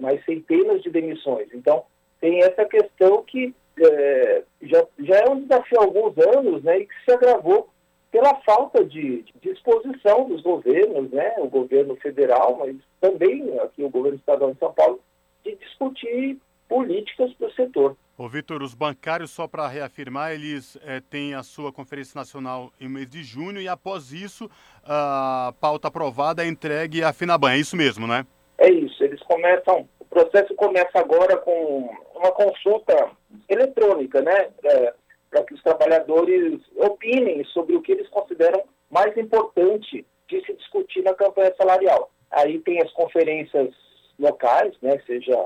[SPEAKER 22] mais centenas de demissões. Então tem essa questão que é, já, já é um desafio há alguns anos né, e que se agravou pela falta de, de disposição dos governos, né, o governo federal, mas também aqui o governo estadual de São Paulo, de discutir políticas para o setor.
[SPEAKER 1] Ô, Vitor, os bancários, só para reafirmar, eles é, têm a sua Conferência Nacional em mês de junho e após isso a pauta aprovada é entregue à Finaban, é isso mesmo, né?
[SPEAKER 22] Eles começam, o processo começa agora com uma consulta eletrônica, né? É, para que os trabalhadores opinem sobre o que eles consideram mais importante de se discutir na campanha salarial. Aí tem as conferências locais, né, seja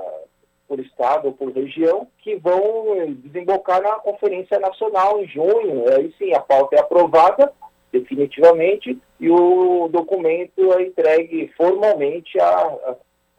[SPEAKER 22] por estado ou por região, que vão desembocar na Conferência Nacional em junho. Aí sim, a pauta é aprovada definitivamente e o documento é entregue formalmente à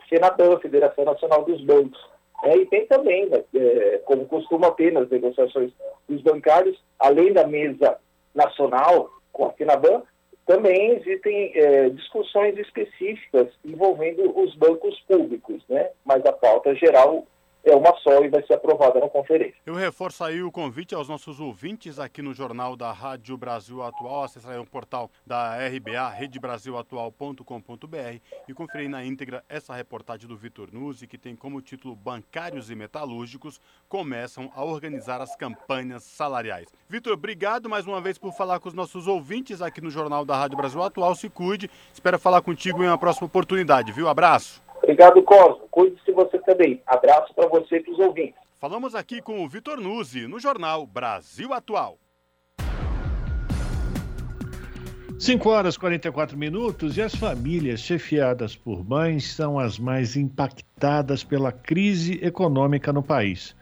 [SPEAKER 22] Senador, Federação Nacional dos Bancos. É, e tem também, né, é, como costuma ter nas negociações dos bancários, além da mesa nacional com a Finaban, também existem é, discussões específicas envolvendo os bancos públicos, né? mas a pauta geral é uma só e vai ser aprovada na conferência.
[SPEAKER 1] Eu reforço aí o convite aos nossos ouvintes aqui no Jornal da Rádio Brasil Atual, acessar o portal da RBA, redebrasilatual.com.br e conferir na íntegra essa reportagem do Vitor Nuzzi, que tem como título Bancários e Metalúrgicos começam a organizar as campanhas salariais. Vitor, obrigado mais uma vez por falar com os nossos ouvintes aqui no Jornal da Rádio Brasil Atual. Se cuide, espero falar contigo em uma próxima oportunidade, viu? Abraço.
[SPEAKER 22] Obrigado, Cosmo. Cuide-se você também. Abraço para você e para os ouvintes.
[SPEAKER 1] Falamos aqui com o Vitor Nuzzi, no jornal Brasil Atual.
[SPEAKER 3] 5 horas e 44 minutos e as famílias chefiadas por mães são as mais impactadas pela crise econômica no país.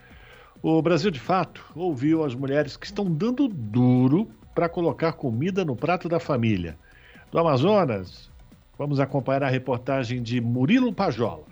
[SPEAKER 3] O Brasil, de fato, ouviu as mulheres que estão dando duro para colocar comida no prato da família. Do Amazonas, vamos acompanhar a reportagem de Murilo Pajola.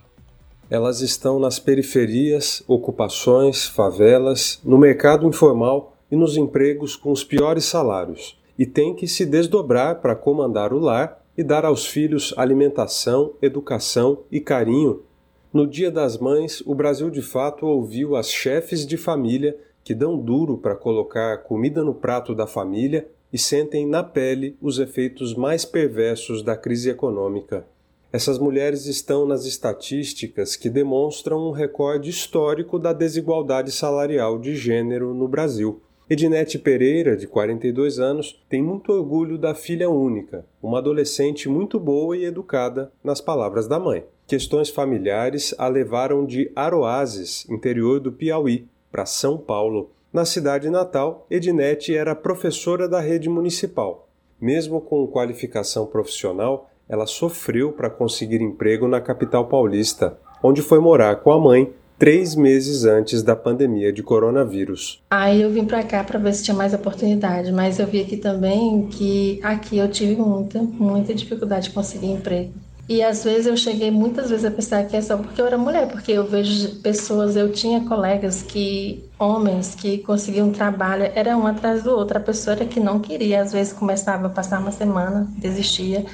[SPEAKER 23] Elas estão nas periferias, ocupações, favelas, no mercado informal e nos empregos com os piores salários e tem que se desdobrar para comandar o lar e dar aos filhos alimentação, educação e carinho. No Dia das Mães, o Brasil de fato ouviu as chefes de família que dão duro para colocar comida no prato da família e sentem na pele os efeitos mais perversos da crise econômica. Essas mulheres estão nas estatísticas que demonstram um recorde histórico da desigualdade salarial de gênero no Brasil. Ednete Pereira, de 42 anos, tem muito orgulho da filha única, uma adolescente muito boa e educada, nas palavras da mãe. Questões familiares a levaram de Aroazes, interior do Piauí, para São Paulo. Na cidade natal, Ednete era professora da rede municipal. Mesmo com qualificação profissional, ela sofreu para conseguir emprego na capital paulista, onde foi morar com a mãe três meses antes da pandemia de coronavírus.
[SPEAKER 24] Aí eu vim para cá para ver se tinha mais oportunidade, mas eu vi aqui também que aqui eu tive muita, muita dificuldade de conseguir emprego. E às vezes eu cheguei muitas vezes a pensar que é só porque eu era mulher, porque eu vejo pessoas, eu tinha colegas que, homens, que conseguiam trabalho, era um atrás do outro. A pessoa era que não queria, às vezes começava a passar uma semana, desistia,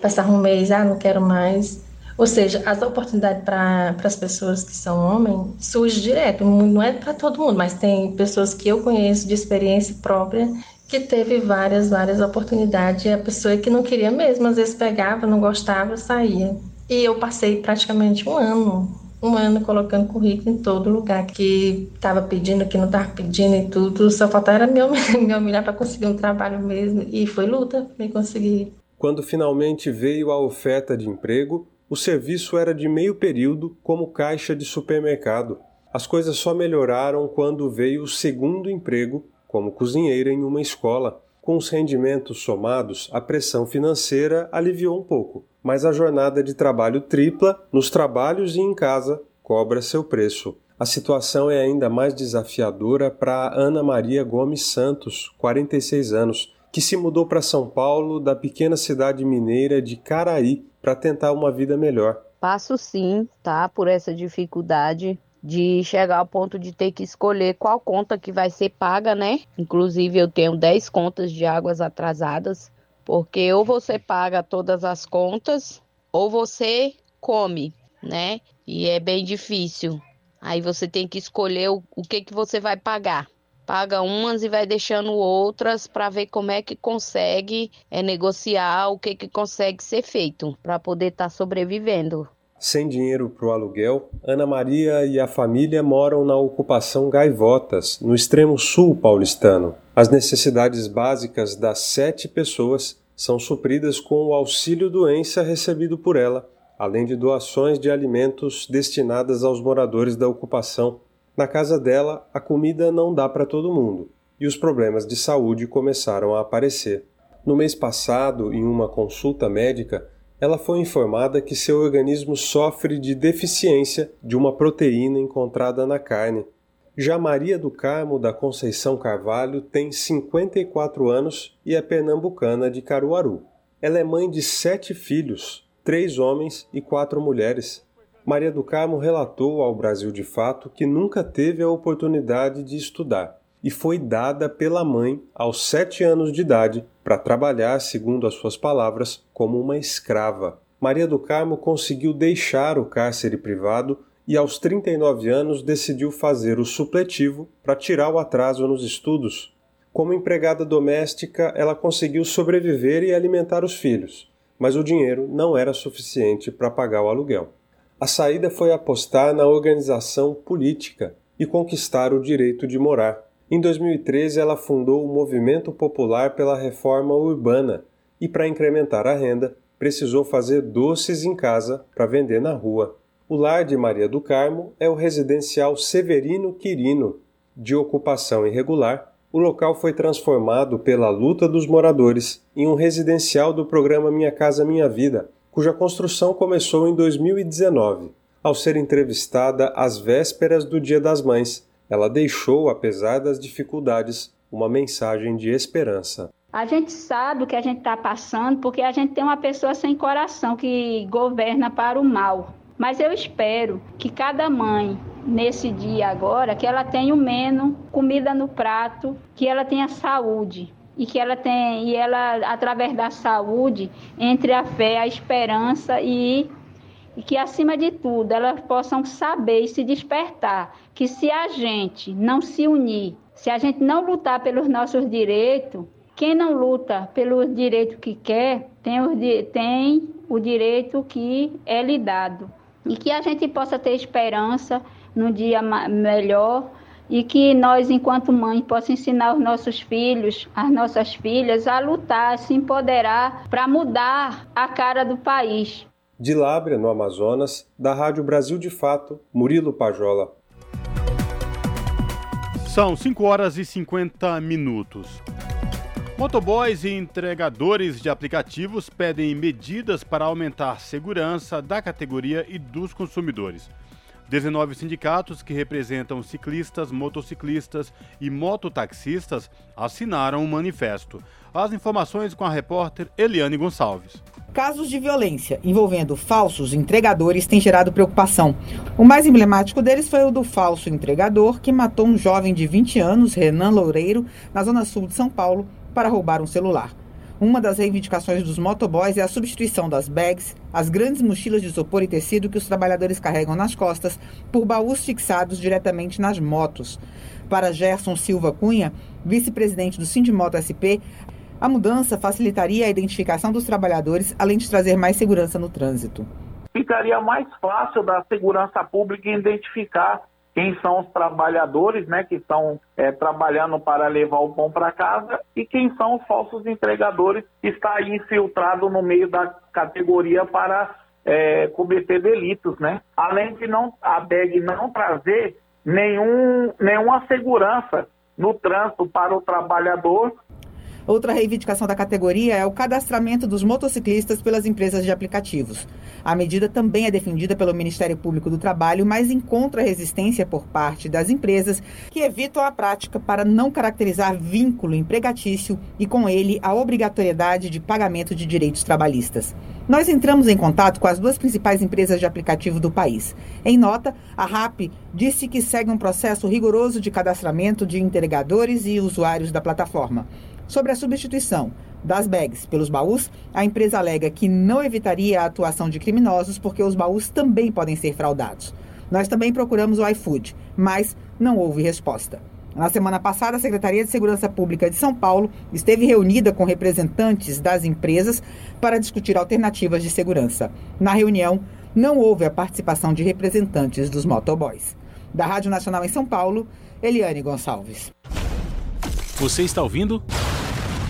[SPEAKER 24] passava um mês, ah, não quero mais. Ou seja, as oportunidades para as pessoas que são homens surgem direto. Não é para todo mundo, mas tem pessoas que eu conheço de experiência própria que teve várias, várias oportunidades. E a pessoa que não queria mesmo, às vezes pegava, não gostava, saía. E eu passei praticamente um ano, um ano colocando currículo em todo lugar que estava pedindo, que não estava pedindo e tudo. Só faltava me, me humilhar para conseguir um trabalho mesmo. E foi luta para conseguir.
[SPEAKER 23] Quando finalmente veio a oferta de emprego, o serviço era de meio período como caixa de supermercado. As coisas só melhoraram quando veio o segundo emprego como cozinheira em uma escola. Com os rendimentos somados, a pressão financeira aliviou um pouco, mas a jornada de trabalho tripla, nos trabalhos e em casa, cobra seu preço. A situação é ainda mais desafiadora para Ana Maria Gomes Santos, 46 anos, que se mudou para São Paulo da pequena cidade mineira de Caraí para tentar uma vida melhor.
[SPEAKER 25] Passo sim, tá? Por essa dificuldade de chegar ao ponto de ter que escolher qual conta que vai ser paga, né? Inclusive eu tenho 10 contas de águas atrasadas, porque ou você paga todas as contas ou você come, né? E é bem difícil. Aí você tem que escolher o, o que que você vai pagar paga umas e vai deixando outras para ver como é que consegue é, negociar o que, que consegue ser feito para poder estar tá sobrevivendo.
[SPEAKER 23] Sem dinheiro para o aluguel, Ana Maria e a família moram na ocupação Gaivotas, no extremo sul paulistano. As necessidades básicas das sete pessoas são supridas com o auxílio doença recebido por ela, além de doações de alimentos destinadas aos moradores da ocupação, na casa dela, a comida não dá para todo mundo e os problemas de saúde começaram a aparecer. No mês passado, em uma consulta médica, ela foi informada que seu organismo sofre de deficiência de uma proteína encontrada na carne. Já Maria do Carmo da Conceição Carvalho tem 54 anos e é pernambucana de Caruaru. Ela é mãe de sete filhos, três homens e quatro mulheres. Maria do Carmo relatou ao Brasil de Fato que nunca teve a oportunidade de estudar e foi dada pela mãe aos sete anos de idade para trabalhar, segundo as suas palavras, como uma escrava. Maria do Carmo conseguiu deixar o cárcere privado e aos 39 anos decidiu fazer o supletivo para tirar o atraso nos estudos. Como empregada doméstica, ela conseguiu sobreviver e alimentar os filhos, mas o dinheiro não era suficiente para pagar o aluguel. A saída foi apostar na organização política e conquistar o direito de morar. Em 2013, ela fundou o Movimento Popular pela Reforma Urbana e, para incrementar a renda, precisou fazer doces em casa para vender na rua. O lar de Maria do Carmo é o residencial Severino Quirino, de ocupação irregular, o local foi transformado pela luta dos moradores em um residencial do programa Minha Casa Minha Vida, cuja construção começou em 2019. Ao ser entrevistada às vésperas do Dia das Mães, ela deixou, apesar das dificuldades, uma mensagem de esperança.
[SPEAKER 26] A gente sabe o que a gente está passando porque a gente tem uma pessoa sem coração que governa para o mal. Mas eu espero que cada mãe, nesse dia agora, que ela tenha o menos comida no prato, que ela tenha saúde, e que ela tem e ela através da saúde entre a fé, a esperança e, e que acima de tudo elas possam saber e se despertar que se a gente não se unir, se a gente não lutar pelos nossos direitos, quem não luta pelo direito que quer tem o, tem o direito que é lhe dado e que a gente possa ter esperança num dia melhor e que nós, enquanto mãe, possa ensinar os nossos filhos, as nossas filhas, a lutar, a se empoderar para mudar a cara do país.
[SPEAKER 23] De Lábrea, no Amazonas, da Rádio Brasil de Fato, Murilo Pajola.
[SPEAKER 1] São 5 horas e 50 minutos. Motoboys e entregadores de aplicativos pedem medidas para aumentar a segurança da categoria e dos consumidores. 19 sindicatos que representam ciclistas, motociclistas e mototaxistas assinaram um manifesto. As informações com a repórter Eliane Gonçalves.
[SPEAKER 27] Casos de violência envolvendo falsos entregadores têm gerado preocupação. O mais emblemático deles foi o do falso entregador que matou um jovem de 20 anos, Renan Loureiro, na zona sul de São Paulo, para roubar um celular. Uma das reivindicações dos motoboys é a substituição das bags, as grandes mochilas de isopor e tecido que os trabalhadores carregam nas costas, por baús fixados diretamente nas motos. Para Gerson Silva Cunha, vice-presidente do Sindimoto SP, a mudança facilitaria a identificação dos trabalhadores, além de trazer mais segurança no trânsito.
[SPEAKER 28] Ficaria mais fácil da segurança pública identificar quem são os trabalhadores, né, que estão é, trabalhando para levar o pão para casa e quem são os falsos entregadores que está aí infiltrado no meio da categoria para é, cometer delitos, né? Além de não a BEG não trazer nenhum, nenhuma segurança no trânsito para o trabalhador
[SPEAKER 27] Outra reivindicação da categoria é o cadastramento dos motociclistas pelas empresas de aplicativos. A medida também é defendida pelo Ministério Público do Trabalho, mas encontra resistência por parte das empresas que evitam a prática para não caracterizar vínculo empregatício e, com ele, a obrigatoriedade de pagamento de direitos trabalhistas. Nós entramos em contato com as duas principais empresas de aplicativo do país. Em nota, a RAP disse que segue um processo rigoroso de cadastramento de entregadores e usuários da plataforma. Sobre a substituição das bags pelos baús, a empresa alega que não evitaria a atuação de criminosos porque os baús também podem ser fraudados. Nós também procuramos o iFood, mas não houve resposta. Na semana passada, a Secretaria de Segurança Pública de São Paulo esteve reunida com representantes das empresas para discutir alternativas de segurança. Na reunião, não houve a participação de representantes dos motoboys. Da Rádio Nacional em São Paulo, Eliane Gonçalves.
[SPEAKER 2] Você está ouvindo?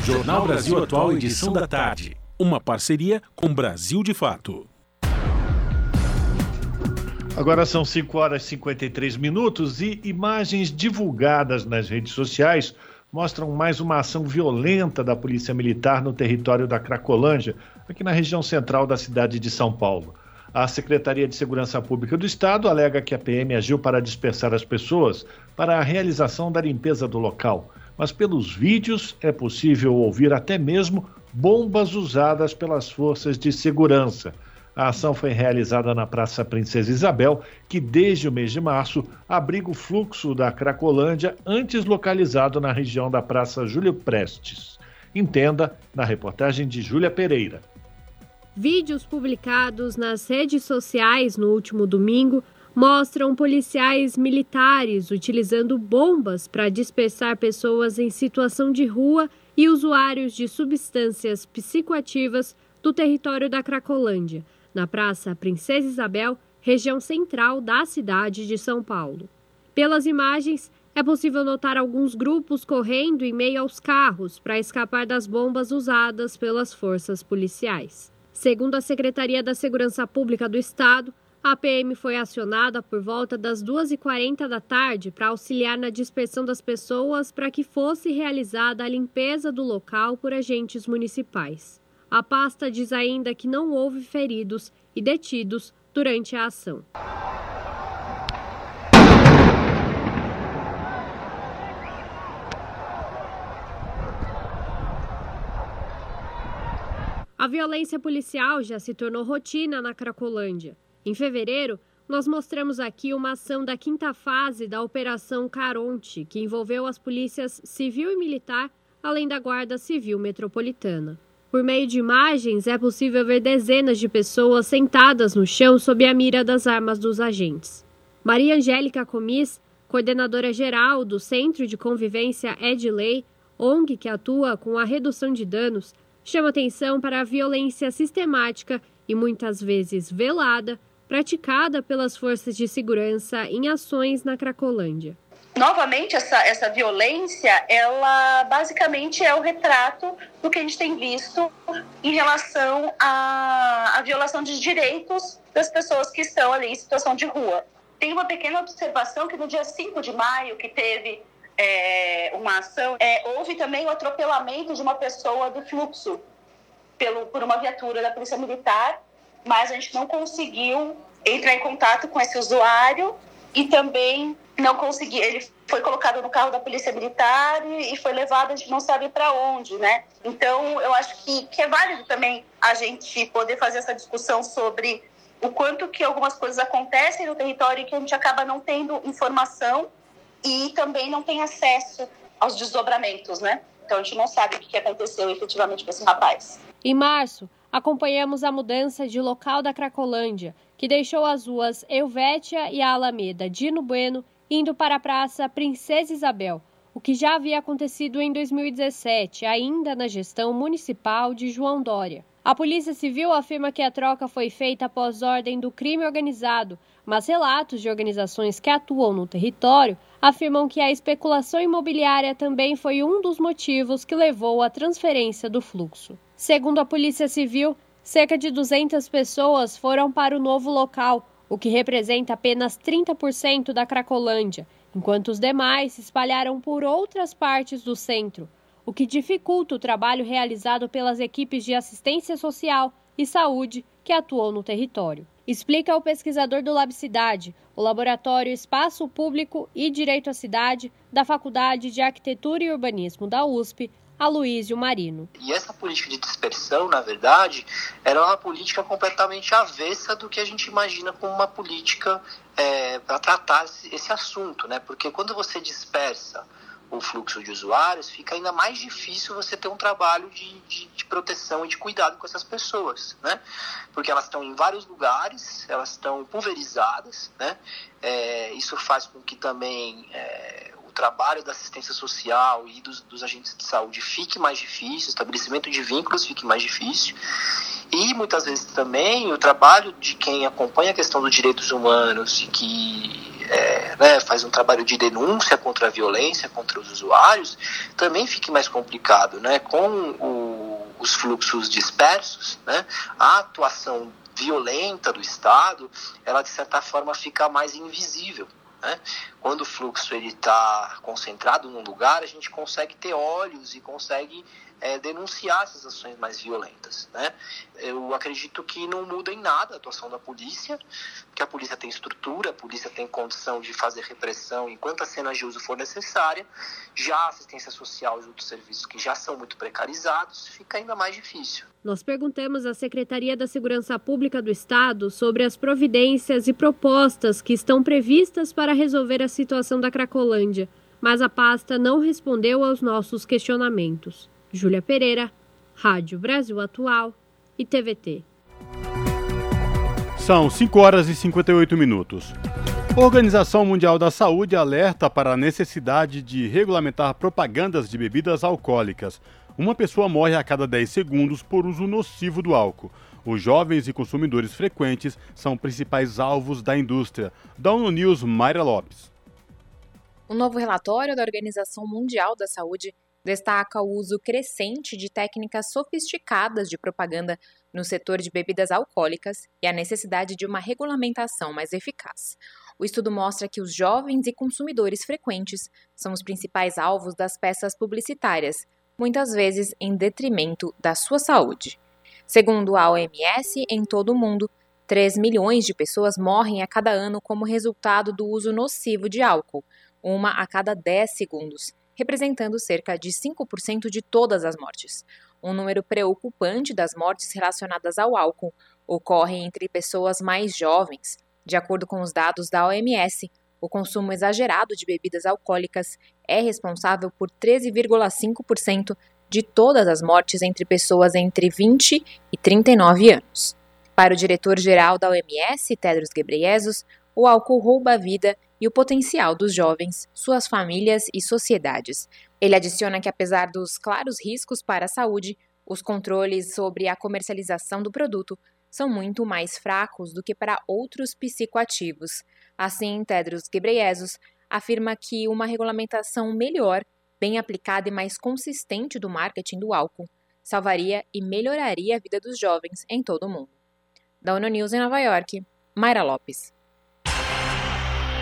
[SPEAKER 2] Jornal Brasil Atual, edição da tarde. Uma parceria com Brasil de Fato.
[SPEAKER 3] Agora são 5 horas e 53 minutos e imagens divulgadas nas redes sociais mostram mais uma ação violenta da Polícia Militar no território da Cracolândia, aqui na região central da cidade de São Paulo. A Secretaria de Segurança Pública do Estado alega que a PM agiu para dispersar as pessoas para a realização da limpeza do local mas pelos vídeos é possível ouvir até mesmo bombas usadas pelas forças de segurança. A ação foi realizada na Praça Princesa Isabel, que desde o mês de março abriga o fluxo da Cracolândia, antes localizado na região da Praça Júlio Prestes. Entenda na reportagem de Júlia Pereira.
[SPEAKER 29] Vídeos publicados nas redes sociais no último domingo mostram policiais militares utilizando bombas para dispersar pessoas em situação de rua e usuários de substâncias psicoativas do território da Cracolândia, na Praça Princesa Isabel, região central da cidade de São Paulo. Pelas imagens, é possível notar alguns grupos correndo em meio aos carros para escapar das bombas usadas pelas forças policiais. Segundo a Secretaria da Segurança Pública do Estado,
[SPEAKER 30] A PM foi acionada por volta das 2h40 da tarde para auxiliar na dispersão das pessoas para que fosse realizada a limpeza do local por agentes municipais. A pasta diz ainda que não houve feridos e detidos durante a ação. A violência policial já se tornou rotina na Cracolândia. Em fevereiro, nós mostramos aqui uma ação da quinta fase da Operação Caronte, que envolveu as polícias civil e militar, além da Guarda Civil Metropolitana. Por meio de imagens, é possível ver dezenas de pessoas sentadas no chão sob a mira das armas dos agentes. Maria Angélica Comis, coordenadora geral do Centro de Convivência Edley, ONG que atua com a redução de danos, chama atenção para a violência sistemática e muitas vezes velada praticada pelas forças de segurança em ações na Cracolândia.
[SPEAKER 31] Novamente, essa, essa violência, ela basicamente é o retrato do que a gente tem visto em relação à, à violação de direitos das pessoas que estão ali em situação de rua. Tem uma pequena observação que no dia 5 de maio, que teve é, uma ação, é, houve também o atropelamento de uma pessoa do fluxo pelo, por uma viatura da Polícia Militar, mas a gente não conseguiu entrar em contato com esse usuário e também não consegui. Ele foi colocado no carro da Polícia Militar e, foi levado, a gente não sabe para onde, né? Então, eu acho que, que é válido também a gente poder fazer essa discussão sobre o quanto que algumas coisas acontecem no território e que a gente acaba não tendo informação e também não tem acesso aos desdobramentos, né? Então a gente não sabe o que aconteceu efetivamente com esse rapaz.
[SPEAKER 30] Em março, acompanhamos a mudança de local da Cracolândia, que deixou as ruas Elvétia e a Alameda Dino Bueno indo para a Praça Princesa Isabel, o que já havia acontecido em 2017, ainda na gestão municipal de João Dória. A Polícia Civil afirma que a troca foi feita após ordem do crime organizado, mas relatos de organizações que atuam no território afirmam que a especulação imobiliária também foi um dos motivos que levou à transferência do fluxo. Segundo a Polícia Civil, cerca de 200 pessoas foram para o novo local, o que representa apenas 30% da Cracolândia, enquanto os demais se espalharam por outras partes do centro o que dificulta o trabalho realizado pelas equipes de assistência social e saúde que atuam no território. Explica o pesquisador do Labcidade, o Laboratório Espaço Público e Direito à Cidade da Faculdade de Arquitetura e Urbanismo da USP, Aloísio Marino.
[SPEAKER 32] E essa política de dispersão, na verdade, era uma política completamente avessa do que a gente imagina como uma política é, para tratar esse assunto, né? Porque quando você dispersa o fluxo de usuários, fica ainda mais difícil você ter um trabalho de, de, de, proteção e de cuidado com essas pessoas, né? Porque elas estão em vários lugares, elas estão pulverizadas, né? É, isso faz com que também é, o trabalho da assistência social e dos, dos agentes de saúde fique mais difícil, o estabelecimento de vínculos fique mais difícil. E muitas vezes também o trabalho de quem acompanha a questão dos direitos humanos e que é, né, faz um trabalho de denúncia contra a violência contra os usuários, também fique mais complicado, né? Com o, os fluxos dispersos, né? A atuação violenta do Estado, ela de certa forma fica mais invisível. Né? Quando o fluxo está concentrado num lugar, a gente consegue ter olhos e consegue é, denunciar essas ações mais violentas. Né? Eu acredito que não muda em nada a atuação da polícia, que a polícia tem estrutura, a polícia tem condição de fazer repressão enquanto a cena de uso for necessária, já a assistência social e outros serviços que já são muito precarizados, fica ainda mais difícil.
[SPEAKER 30] Nós perguntamos à Secretaria da Segurança Pública do Estado sobre as providências e propostas que estão previstas para resolver a situação da Cracolândia, mas a pasta não respondeu aos nossos questionamentos. Júlia Pereira, Rádio Brasil Atual e TVT.
[SPEAKER 1] São 5 horas e 58 minutos. A Organização Mundial da Saúde alerta para a necessidade de regulamentar propagandas de bebidas alcoólicas. Uma pessoa morre a cada 10 segundos por uso nocivo do álcool. Os jovens e consumidores frequentes são principais alvos da indústria. Da ONU News, Mayra Lopes.
[SPEAKER 33] Um novo relatório da Organização Mundial da Saúde destaca o uso crescente de técnicas sofisticadas de propaganda no setor de bebidas alcoólicas e a necessidade de uma regulamentação mais eficaz. O estudo mostra que os jovens e consumidores frequentes são os principais alvos das peças publicitárias, muitas vezes em detrimento da sua saúde. Segundo a OMS, em todo o mundo, 3 milhões de pessoas morrem a cada ano como resultado do uso nocivo de álcool, uma a cada 10 segundos, representando cerca de 5% de todas as mortes. Um número preocupante das mortes relacionadas ao álcool ocorre entre pessoas mais jovens. De acordo com os dados da OMS, o consumo exagerado de bebidas alcoólicas é responsável por 13,5% de todas as mortes entre pessoas entre 20 e 39 anos. Para o diretor-geral da OMS, Tedros Ghebreyesus, o álcool rouba a vida e o potencial dos jovens, suas famílias e sociedades. Ele adiciona que, apesar dos claros riscos para a saúde, os controles sobre a comercialização do produto são muito mais fracos do que para outros psicoativos. Assim, Tedros Ghebreyesus afirma que uma regulamentação melhor, bem aplicada e mais consistente do marketing do álcool salvaria e melhoraria a vida dos jovens em todo o mundo. Da ONU News em Nova York, Mayra Lopes.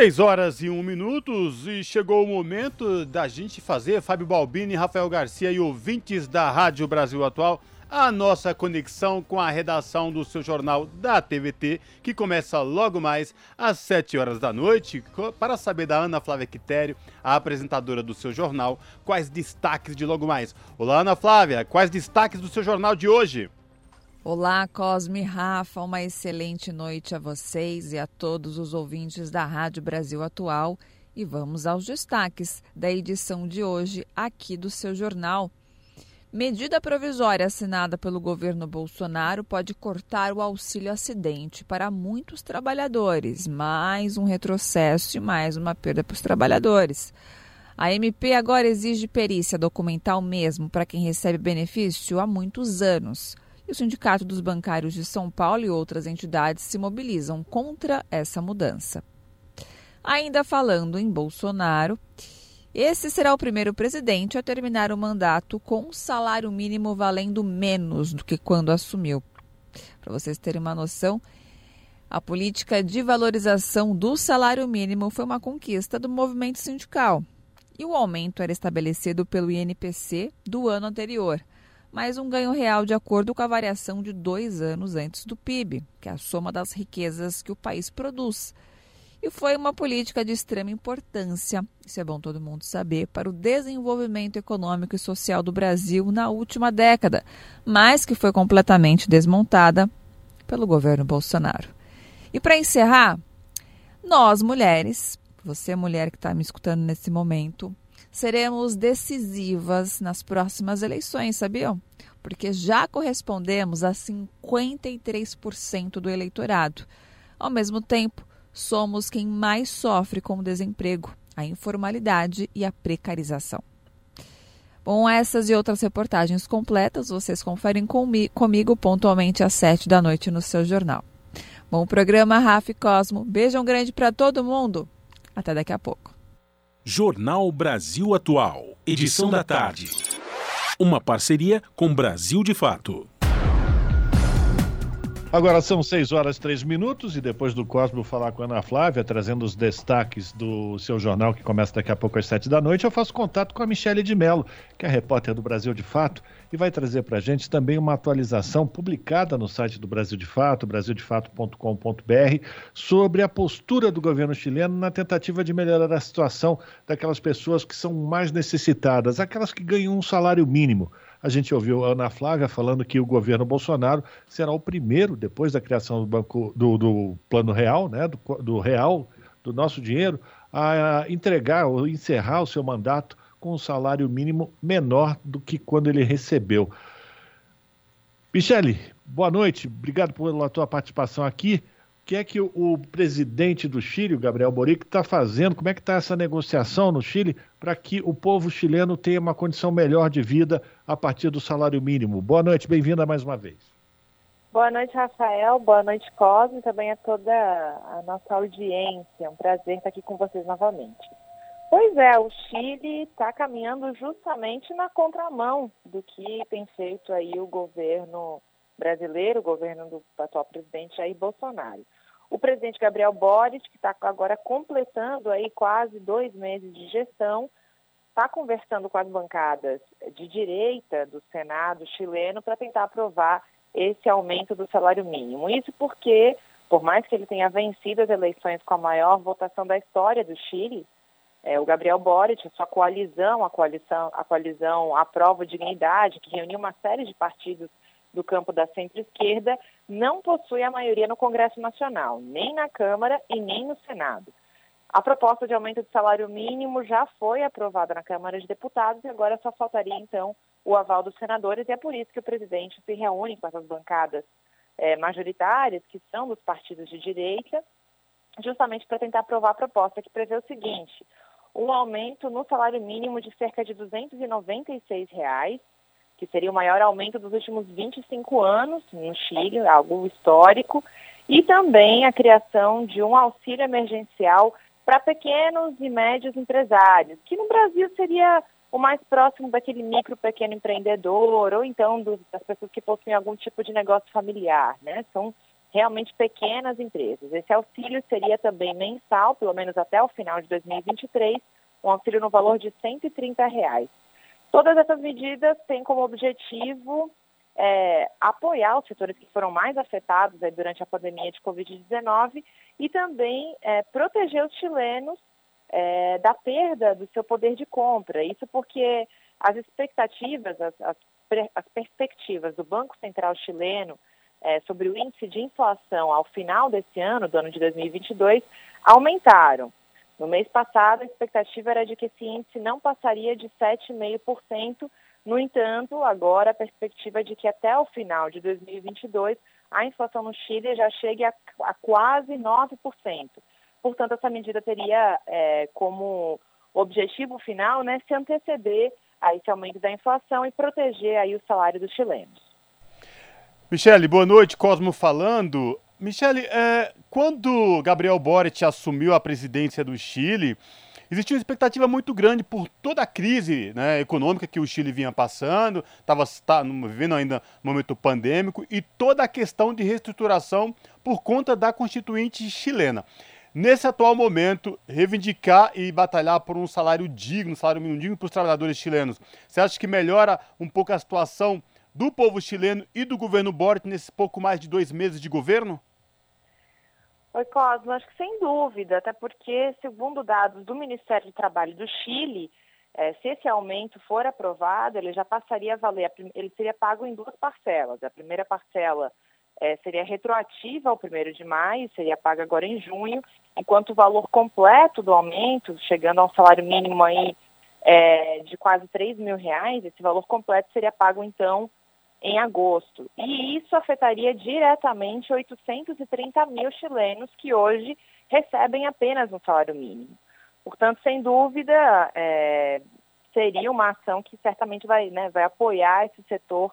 [SPEAKER 1] Seis horas e um minutos e chegou o momento da gente fazer, Fábio Balbini, Rafael Garcia e ouvintes da Rádio Brasil Atual, a nossa conexão com a redação do seu jornal da TVT, que começa logo mais às sete horas da noite, para saber da Ana Flávia Quitério, a apresentadora do seu jornal, quais destaques de logo mais. Olá, Ana Flávia, quais destaques do seu jornal de hoje?
[SPEAKER 34] Olá, Cosme Rafa, uma excelente noite a vocês e a todos os ouvintes da Rádio Brasil Atual. E vamos aos destaques da edição de hoje aqui do seu jornal. Medida provisória assinada pelo governo Bolsonaro pode cortar o auxílio acidente para muitos trabalhadores. Mais um retrocesso e mais uma perda para os trabalhadores. A MP agora exige perícia documental mesmo para quem recebe benefício há muitos anos o Sindicato dos Bancários de São Paulo e outras entidades se mobilizam contra essa mudança. Ainda falando em Bolsonaro, esse será o primeiro presidente a terminar o mandato com um salário mínimo valendo menos do que quando assumiu. Para vocês terem uma noção, a política de valorização do salário mínimo foi uma conquista do movimento sindical. E o aumento era estabelecido pelo INPC do ano anterior mais um ganho real de acordo com a variação de dois anos antes do PIB, que é a soma das riquezas que o país produz. E foi uma política de extrema importância, isso é bom todo mundo saber, para o desenvolvimento econômico e social do Brasil na última década, mas que foi completamente desmontada pelo governo Bolsonaro. E para encerrar, nós mulheres, você mulher que está me escutando nesse momento, seremos decisivas nas próximas eleições, sabiam? Porque já correspondemos a 53% do eleitorado. Ao mesmo tempo, somos quem mais sofre com o desemprego, a informalidade e a precarização. Bom, essas e outras reportagens completas vocês conferem comigo pontualmente às 7 da noite no seu jornal. Bom programa, Rafa e Cosmo. Beijão grande para todo mundo. Até daqui a pouco.
[SPEAKER 2] Jornal Brasil Atual, edição da tarde. Uma parceria com Brasil de Fato.
[SPEAKER 3] Agora são 6 horas e 3 minutos e depois do Cosmo falar com a Ana Flávia, trazendo os destaques do seu jornal que começa daqui a pouco às 7 da noite, eu faço contato com a Michele de Mello, que é repórter do Brasil de Fato, e vai trazer para a gente também uma atualização publicada no site do Brasil de Fato, brasildefato.com.br, sobre a postura do governo chileno na tentativa de melhorar a situação daquelas pessoas que são mais necessitadas, aquelas que ganham um salário mínimo. A gente ouviu a Ana Flávia falando que o governo Bolsonaro será o primeiro, depois da criação do banco do, do Plano Real, né, do, do Real, do nosso dinheiro, a entregar ou encerrar o seu mandato com um salário mínimo menor do que quando ele recebeu. Michele, boa noite, obrigado pela tua participação aqui. O que é que o, presidente do Chile, Gabriel Boric, está fazendo? Como é que está essa negociação no Chile para que o povo chileno tenha uma condição melhor de vida a partir do salário mínimo? Boa noite, bem-vinda mais uma vez.
[SPEAKER 35] Boa noite, Rafael. Boa noite, Cosme, também a toda a nossa audiência. É um prazer estar aqui com vocês novamente. Pois é, o Chile está caminhando justamente na contramão do que tem feito aí o governo brasileiro, o governo do atual presidente Jair Bolsonaro. O presidente Gabriel Boric, que está agora completando aí quase dois meses de gestão, está conversando com as bancadas de direita do Senado chileno para tentar aprovar esse aumento do salário mínimo. Isso porque, por mais que ele tenha vencido as eleições com a maior votação da história do Chile, é, o Gabriel Boric, a sua coalizão, a coalizão, a coalizão Aprova Dignidade, que reuniu uma série de partidos do campo da centro-esquerda, não possui a maioria no Congresso Nacional, nem na Câmara e nem no Senado. A proposta de aumento do salário mínimo já foi aprovada na Câmara de Deputados e agora só faltaria, então, o aval dos senadores, e é por isso que o presidente se reúne com essas bancadas é, majoritárias, que são dos partidos de direita, justamente para tentar aprovar a proposta que prevê o seguinte: um aumento no salário mínimo de cerca de 296 reais, que seria o maior aumento dos últimos 25 anos no Chile, algo histórico, e também a criação de um auxílio emergencial para pequenos e médios empresários, que no Brasil seria o mais próximo daquele micro pequeno empreendedor ou então das pessoas que possuem algum tipo de negócio familiar, né? São realmente pequenas empresas. Esse auxílio seria também mensal, pelo menos até o final de 2023, um auxílio no valor de 130 reais. Todas essas medidas têm como objetivo é, apoiar os setores que foram mais afetados aí, durante a pandemia de Covid-19 e também é, proteger os chilenos é, da perda do seu poder de compra. Isso porque as expectativas, as, as, as perspectivas do Banco Central chileno é, sobre o índice de inflação ao final desse ano, do ano de 2022, aumentaram. No mês passado, a expectativa era de que esse índice não passaria de 7,5%. No entanto, agora a perspectiva é de que até o final de 2022 a inflação no Chile já chegue a, a quase 9%. Portanto, essa medida teria é, como objetivo final né, se anteceder a esse aumento da inflação e proteger aí o salário dos chilenos.
[SPEAKER 1] Michele, boa noite, Cosmo falando. Michele, é, quando Gabriel Boric assumiu a presidência do Chile, existia uma expectativa muito grande por toda a crise né, econômica que o Chile vinha passando, estava tá, vivendo ainda um momento pandêmico, e toda a questão de reestruturação por conta da Constituinte chilena. Nesse atual momento, reivindicar e batalhar por um salário digno, um salário mínimo digno para os trabalhadores chilenos, você acha que melhora um pouco a situação do povo chileno e do governo Boric nesses pouco mais de dois meses de governo?
[SPEAKER 35] Oi, Cosmo, acho que sem dúvida, até porque, segundo dados do Ministério do Trabalho do Chile, é, se esse aumento for aprovado, ele já passaria a valer, ele seria pago em duas parcelas. A primeira parcela é, seria retroativa ao 1 de maio, seria paga agora em junho, enquanto o valor completo do aumento, chegando a um salário mínimo aí é, de quase 3 mil reais, esse valor completo seria pago então em agosto. E isso afetaria diretamente 830 mil chilenos que hoje recebem apenas um salário mínimo. Portanto, sem dúvida, é, seria uma ação que certamente vai, né, vai apoiar esse setor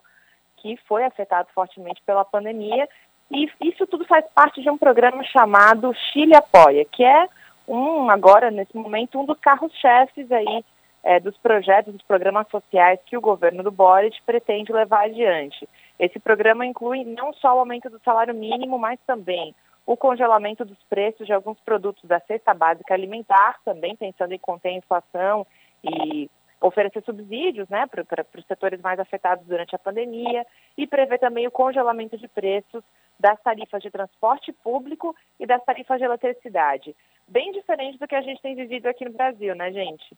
[SPEAKER 35] que foi afetado fortemente pela pandemia. E isso tudo faz parte de um programa chamado Chile Apoia, que é um, agora, nesse momento, um dos carros-chefes aí é, dos projetos, dos programas sociais que o governo do Boric pretende levar adiante. Esse programa inclui não só o aumento do salário mínimo, mas também o congelamento dos preços de alguns produtos da cesta básica alimentar, também pensando em conter a inflação e oferecer subsídios né, para os setores mais afetados durante a pandemia e prevê também o congelamento de preços das tarifas de transporte público e das tarifas de eletricidade. Bem diferente do que a gente tem vivido aqui no Brasil, né, gente?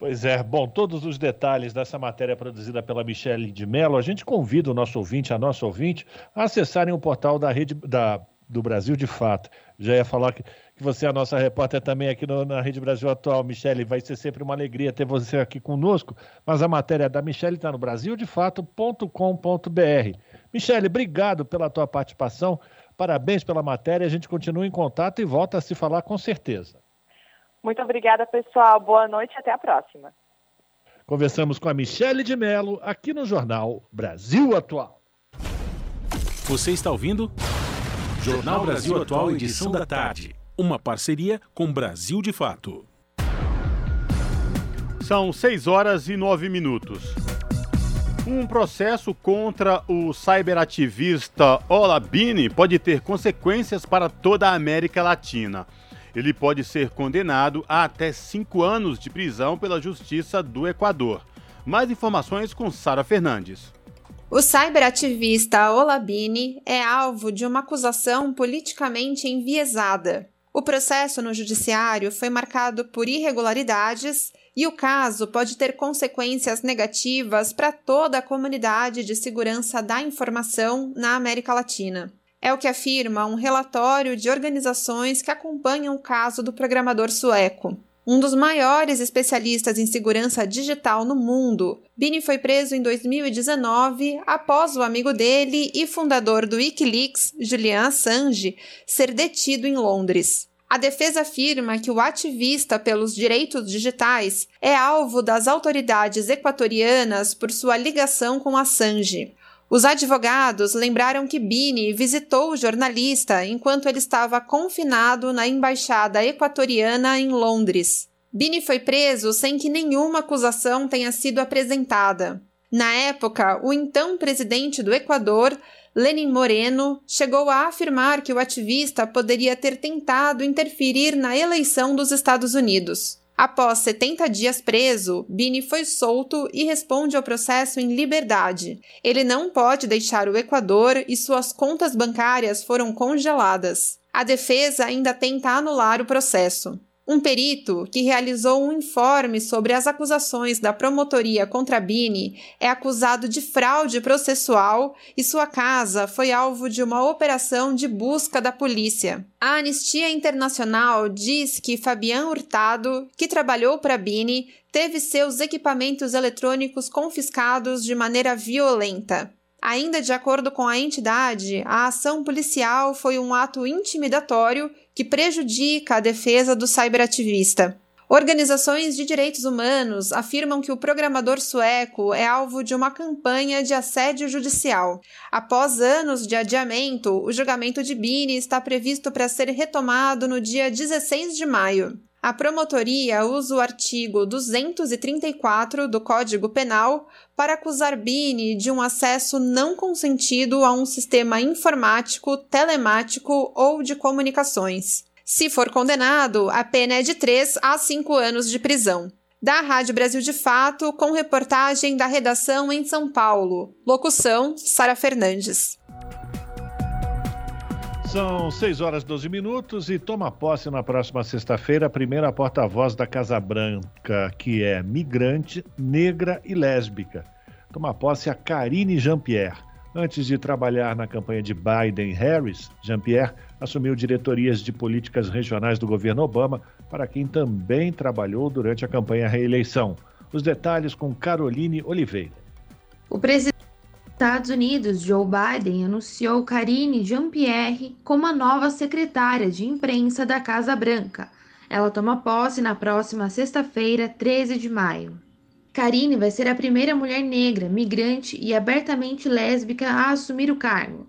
[SPEAKER 3] Pois é, bom, todos os detalhes dessa matéria produzida pela Michele de Mello, a gente convida o nosso ouvinte, a nossa ouvinte, a acessarem o portal da rede da do Brasil de Fato. Já ia falar que, que você é a nossa repórter também aqui no, na Rede Brasil Atual, Michele. Vai ser sempre uma alegria ter você aqui conosco. Mas a matéria da Michele está no brasildefato.com.br. Michele, obrigado pela tua participação. Parabéns pela matéria. A gente continua em contato e volta a se falar com certeza.
[SPEAKER 35] Muito obrigada, pessoal. Boa noite e até a próxima.
[SPEAKER 3] Conversamos com a Michele de Mello aqui no Jornal Brasil Atual.
[SPEAKER 2] Você está ouvindo? Jornal Brasil Atual, edição da tarde. Uma parceria com Brasil de Fato.
[SPEAKER 1] São 6 horas e 9 minutos. Um processo contra o cyberativista Olabini pode ter consequências para toda a América Latina. Ele pode ser condenado a até cinco anos de prisão pela Justiça do Equador. Mais informações com Sara Fernandes.
[SPEAKER 36] O cyberativista Olabini é alvo de uma acusação politicamente enviesada. O processo no judiciário foi marcado por irregularidades e o caso pode ter consequências negativas para toda a comunidade de segurança da informação na América Latina. É o que afirma um relatório de organizações que acompanham o caso do programador sueco. Um dos maiores especialistas em segurança digital no mundo, Bini foi preso em 2019 após o amigo dele e fundador do Wikileaks, Julian Assange, ser detido em Londres. A defesa afirma que o ativista pelos direitos digitais é alvo das autoridades equatorianas por sua ligação com Assange. Os advogados lembraram que Bini visitou o jornalista enquanto ele estava confinado na embaixada equatoriana em Londres. Bini foi preso sem que nenhuma acusação tenha sido apresentada. Na época, o então presidente do Equador, Lenin Moreno, chegou a afirmar que o ativista poderia ter tentado interferir na eleição dos Estados Unidos. Após 70 dias preso, Bini foi solto e responde ao processo em liberdade. Ele não pode deixar o Equador e suas contas bancárias foram congeladas. A defesa ainda tenta anular o processo. Um perito que realizou um informe sobre as acusações da promotoria contra Bini é acusado de fraude processual e sua casa foi alvo de uma operação de busca da polícia. A Anistia Internacional diz que Fabian Hurtado, que trabalhou para Bini, teve seus equipamentos eletrônicos confiscados de maneira violenta. Ainda de acordo com a entidade, a ação policial foi um ato intimidatório que prejudica a defesa do cyberativista. Organizações de direitos humanos afirmam que o programador sueco é alvo de uma campanha de assédio judicial. Após anos de adiamento, o julgamento de Bini está previsto para ser retomado no dia 16 de maio. A promotoria usa o artigo 234 do Código Penal para acusar Bini de um acesso não consentido a um sistema informático, telemático ou de comunicações. Se for condenado, a pena é de 3 a 5 anos de prisão. Da Rádio Brasil de Fato, com reportagem da redação em São Paulo. Locução: Sara Fernandes.
[SPEAKER 3] São 6 horas e 12 minutos e toma posse na próxima sexta-feira a primeira porta-voz da Casa Branca, que é migrante, negra e lésbica. Toma posse a Karine Jean-Pierre. Antes de trabalhar na campanha de Biden-Harris, Jean-Pierre assumiu diretorias de políticas regionais do governo Obama, para quem também trabalhou durante a campanha à reeleição. Os detalhes com Caroline Oliveira.
[SPEAKER 37] O presidente Estados Unidos, Joe Biden anunciou Karine Jean-Pierre como a nova secretária de imprensa da Casa Branca. Ela toma posse na próxima sexta-feira, 13 de maio. Karine vai ser a primeira mulher negra, migrante e abertamente lésbica a assumir o cargo.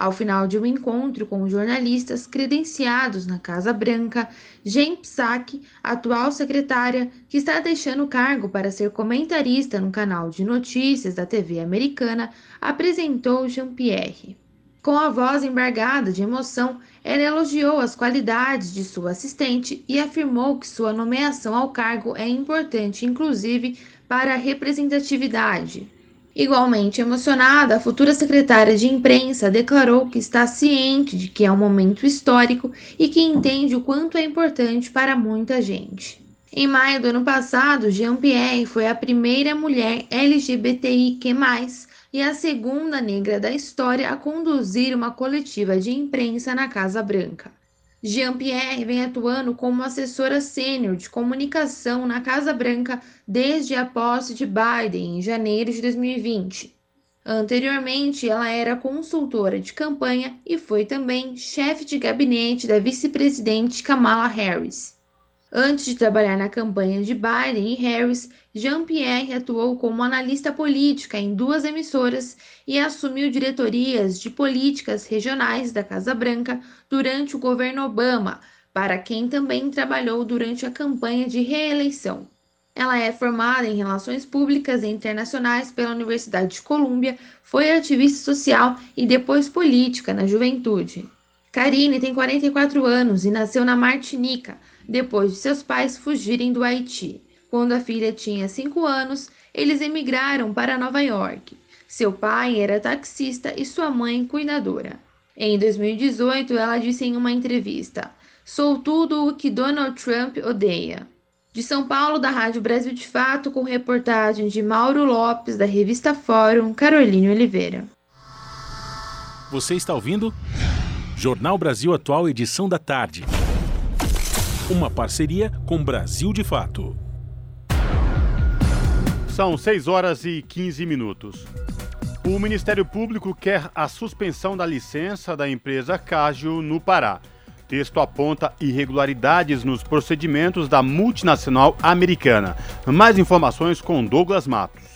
[SPEAKER 37] Ao final de um encontro com jornalistas credenciados na Casa Branca, Jen Psaki, atual secretária, que está deixando o cargo para ser comentarista no canal de notícias da TV americana, apresentou Jean-Pierre. Com a voz embargada de emoção, ela elogiou as qualidades de sua assistente e afirmou que sua nomeação ao cargo é importante, inclusive, para a representatividade. Igualmente emocionada, a futura secretária de imprensa declarou que está ciente de que é um momento histórico e que entende o quanto é importante para muita gente. Em maio do ano passado, Jean-Pierre foi a primeira mulher LGBTIQ+, e a segunda negra da história a conduzir uma coletiva de imprensa na Casa Branca. Jean-Pierre vem atuando como assessora sênior de comunicação na Casa Branca desde a posse de Biden em janeiro de 2020. Anteriormente, ela era consultora de campanha e foi também chefe de gabinete da vice-presidente Kamala Harris. Antes de trabalhar na campanha de Biden e Harris, Jean-Pierre atuou como analista política em duas emissoras e assumiu diretorias de políticas regionais da Casa Branca durante o governo Obama, para quem também trabalhou durante a campanha de reeleição. Ela é formada em Relações Públicas e Internacionais pela Universidade de Colômbia, foi ativista social e depois política na juventude. Karine tem 44 anos e nasceu na Martinica, depois de seus pais fugirem do Haiti. Quando a filha tinha 5 anos, eles emigraram para Nova York. Seu pai era taxista e sua mãe cuidadora. Em 2018, ela disse em uma entrevista: Sou tudo o que Donald Trump odeia. De São Paulo, da Rádio Brasil de Fato, com reportagem de Mauro Lopes, da revista Fórum, Caroline Oliveira.
[SPEAKER 2] Você está ouvindo? Jornal Brasil Atual, edição da tarde. Uma parceria com Brasil de Fato.
[SPEAKER 1] São 6 horas e 15 minutos. O Ministério Público quer a suspensão da licença da empresa Cágio no Pará. Texto aponta irregularidades nos procedimentos da multinacional americana. Mais informações com Douglas Matos.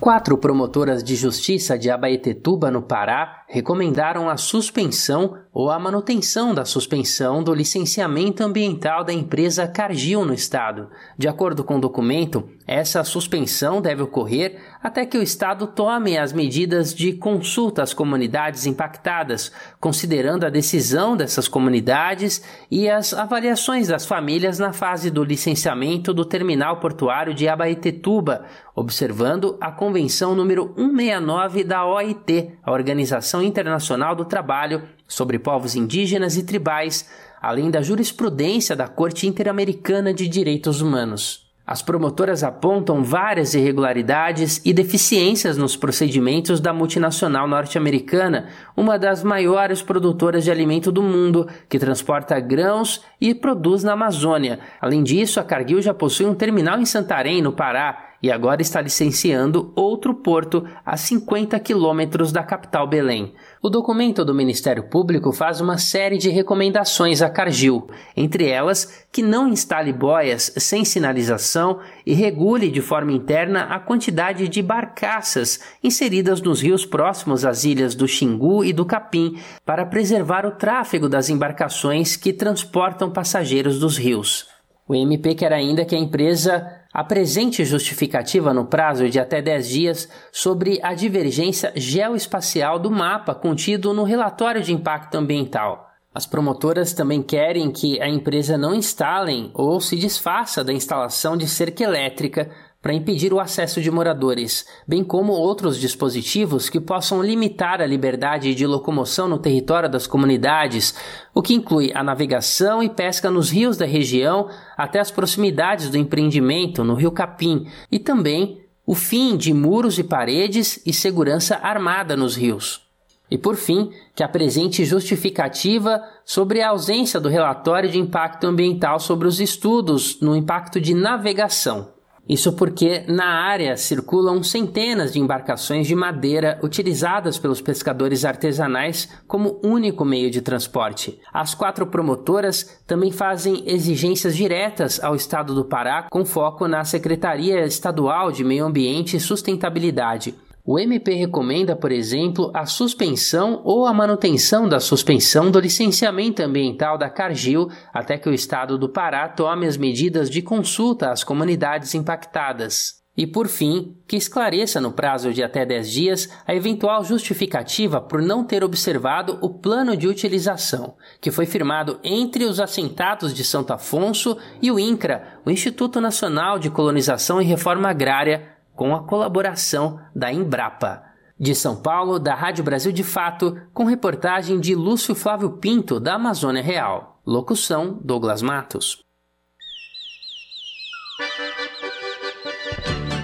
[SPEAKER 38] Quatro promotoras de justiça de Abaetetuba, no Pará, recomendaram a suspensão ou a manutenção da suspensão do licenciamento ambiental da empresa Cargill no estado. De acordo com o documento, essa suspensão deve ocorrer até que o estado tome as medidas de consulta às comunidades impactadas, considerando a decisão dessas comunidades e as avaliações das famílias na fase do licenciamento do terminal portuário de Abaetetuba, observando a convenção número 169 da OIT, a Organização Internacional do Trabalho, sobre povos indígenas e tribais, além da jurisprudência da Corte Interamericana de Direitos Humanos. As promotoras apontam várias irregularidades e deficiências nos procedimentos da multinacional norte-americana, uma das maiores produtoras de alimento do mundo, que transporta grãos e produz na Amazônia. Além disso, a Cargill já possui um terminal em Santarém, no Pará, e agora está licenciando outro porto a 50 quilômetros da capital Belém. O documento do Ministério Público faz uma série de recomendações à Cargill, entre elas que não instale boias sem sinalização e regule de forma interna a quantidade de barcaças inseridas nos rios próximos às ilhas do Xingu e do Capim para preservar o tráfego das embarcações que transportam passageiros dos rios. O MP quer ainda que a empresa apresente justificativa no prazo de até 10 dias sobre a divergência geoespacial do mapa contido no relatório de impacto ambiental. As promotoras também querem que a empresa não instale ou se desfaça da instalação de cerca elétrica para impedir o acesso de moradores, bem como outros dispositivos que possam limitar a liberdade de locomoção no território das comunidades, o que inclui a navegação e pesca nos rios da região até as proximidades do empreendimento no Rio Capim, e também o fim de muros e paredes e segurança armada nos rios. E por fim, que apresente justificativa sobre a ausência do relatório de impacto ambiental sobre os estudos no impacto de navegação. Isso porque na área circulam centenas de embarcações de madeira utilizadas pelos pescadores artesanais como único meio de transporte. As quatro promotoras também fazem exigências diretas ao Estado do Pará com foco na Secretaria Estadual de Meio Ambiente e Sustentabilidade. O MP recomenda, por exemplo, a suspensão ou a manutenção da suspensão do licenciamento ambiental da Cargill até que o Estado do Pará tome as medidas de consulta às comunidades impactadas. E, por fim, que esclareça no prazo de até 10 dias a eventual justificativa por não ter observado o plano de utilização, que foi firmado entre os assentados de Santo Afonso e o INCRA, o Instituto Nacional de Colonização e Reforma Agrária, com a colaboração da Embrapa. De São Paulo, da Rádio Brasil de Fato, com reportagem de Lúcio Flávio Pinto, da Amazônia Real. Locução: Douglas Matos.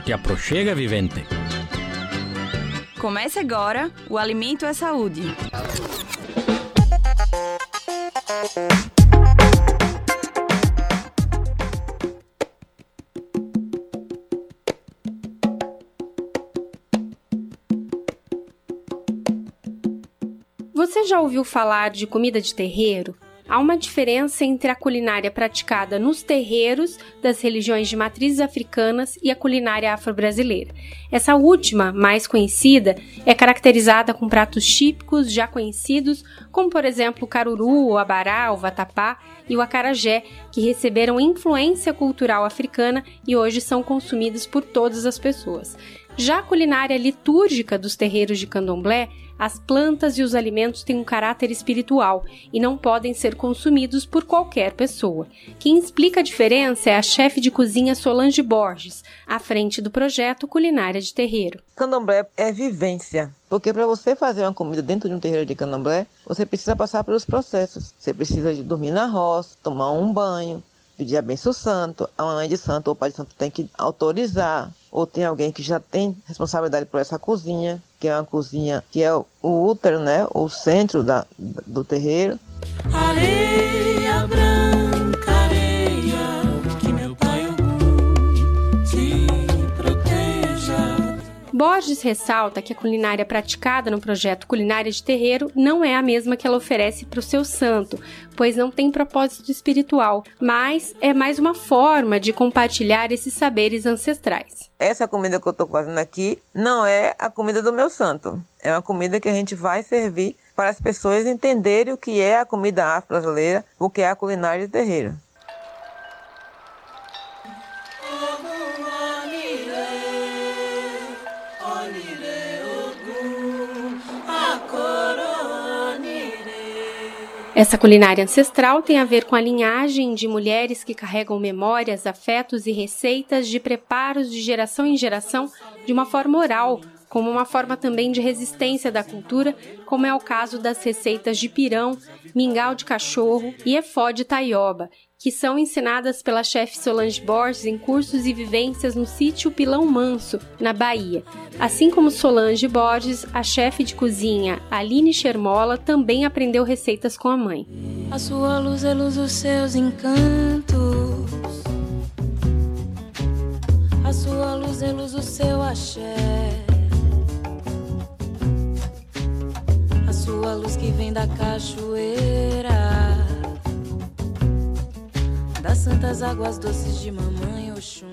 [SPEAKER 39] Te aproxega, vivente. Comece agora o Alimento é Saúde.
[SPEAKER 29] Já ouviu falar de comida de terreiro? Há uma diferença entre a culinária praticada nos terreiros das religiões de matrizes africanas e a culinária afro-brasileira. Essa última, mais conhecida, é caracterizada com pratos típicos já conhecidos, como por exemplo o caruru, o abará, o vatapá e o acarajé, que receberam influência cultural africana e hoje são consumidos por todas as pessoas. Já a culinária litúrgica dos terreiros de candomblé as plantas e os alimentos têm um caráter espiritual e não podem ser consumidos por qualquer pessoa. Quem explica a diferença é a chefe de cozinha Solange Borges, à frente do projeto Culinária de Terreiro.
[SPEAKER 40] Candomblé é vivência. Porque para você fazer uma comida dentro de um terreiro de candomblé, você precisa passar pelos processos. Você precisa de dormir na roça, tomar um banho, pedir a benção santo, a mãe de santo ou o pai de santo tem que autorizar, ou tem alguém que já tem responsabilidade por essa cozinha, que é uma cozinha que é o útero, né, o centro da, do terreiro. Areia branca,
[SPEAKER 29] Borges ressalta que a culinária praticada no projeto Culinária de Terreiro não é a mesma que ela oferece para o seu santo, pois não tem propósito espiritual, mas é mais uma forma de compartilhar esses saberes ancestrais.
[SPEAKER 40] Essa comida que eu estou fazendo aqui não é a comida do meu santo. É uma comida que a gente vai servir para as pessoas entenderem o que é a comida afro-brasileira, o que é a culinária de terreiro.
[SPEAKER 29] Essa culinária ancestral tem a ver com a linhagem de mulheres que carregam memórias, afetos e receitas de preparos de geração em geração de uma forma oral, como uma forma também de resistência da cultura, como é o caso das receitas de pirão, mingau de cachorro e efó de taioba, que são ensinadas pela chefe Solange Borges em cursos e vivências no sítio Pilão Manso, na Bahia. Assim como Solange Borges, a chefe de cozinha Aline Chermola também aprendeu receitas com a mãe.
[SPEAKER 41] A sua luz é luz dos seus encantos. A sua luz é luz seu axé. A sua luz que vem da cachoeira das santas águas doces de mamãe Oxum.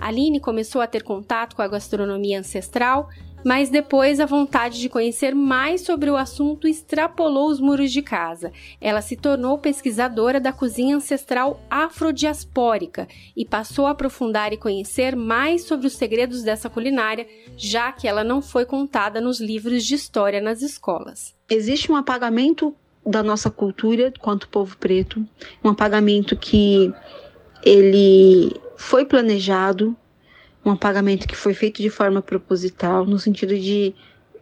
[SPEAKER 29] Aline começou a ter contato com a gastronomia ancestral, mas depois a vontade de conhecer mais sobre o assunto extrapolou os muros de casa. Ela se tornou pesquisadora da cozinha ancestral afrodiaspórica e passou a aprofundar e conhecer mais sobre os segredos dessa culinária, já que ela não foi contada nos livros de história nas escolas.
[SPEAKER 42] Existe um apagamento da nossa cultura quanto povo preto, um apagamento que ele foi planejado, um apagamento que foi feito de forma proposital, no sentido de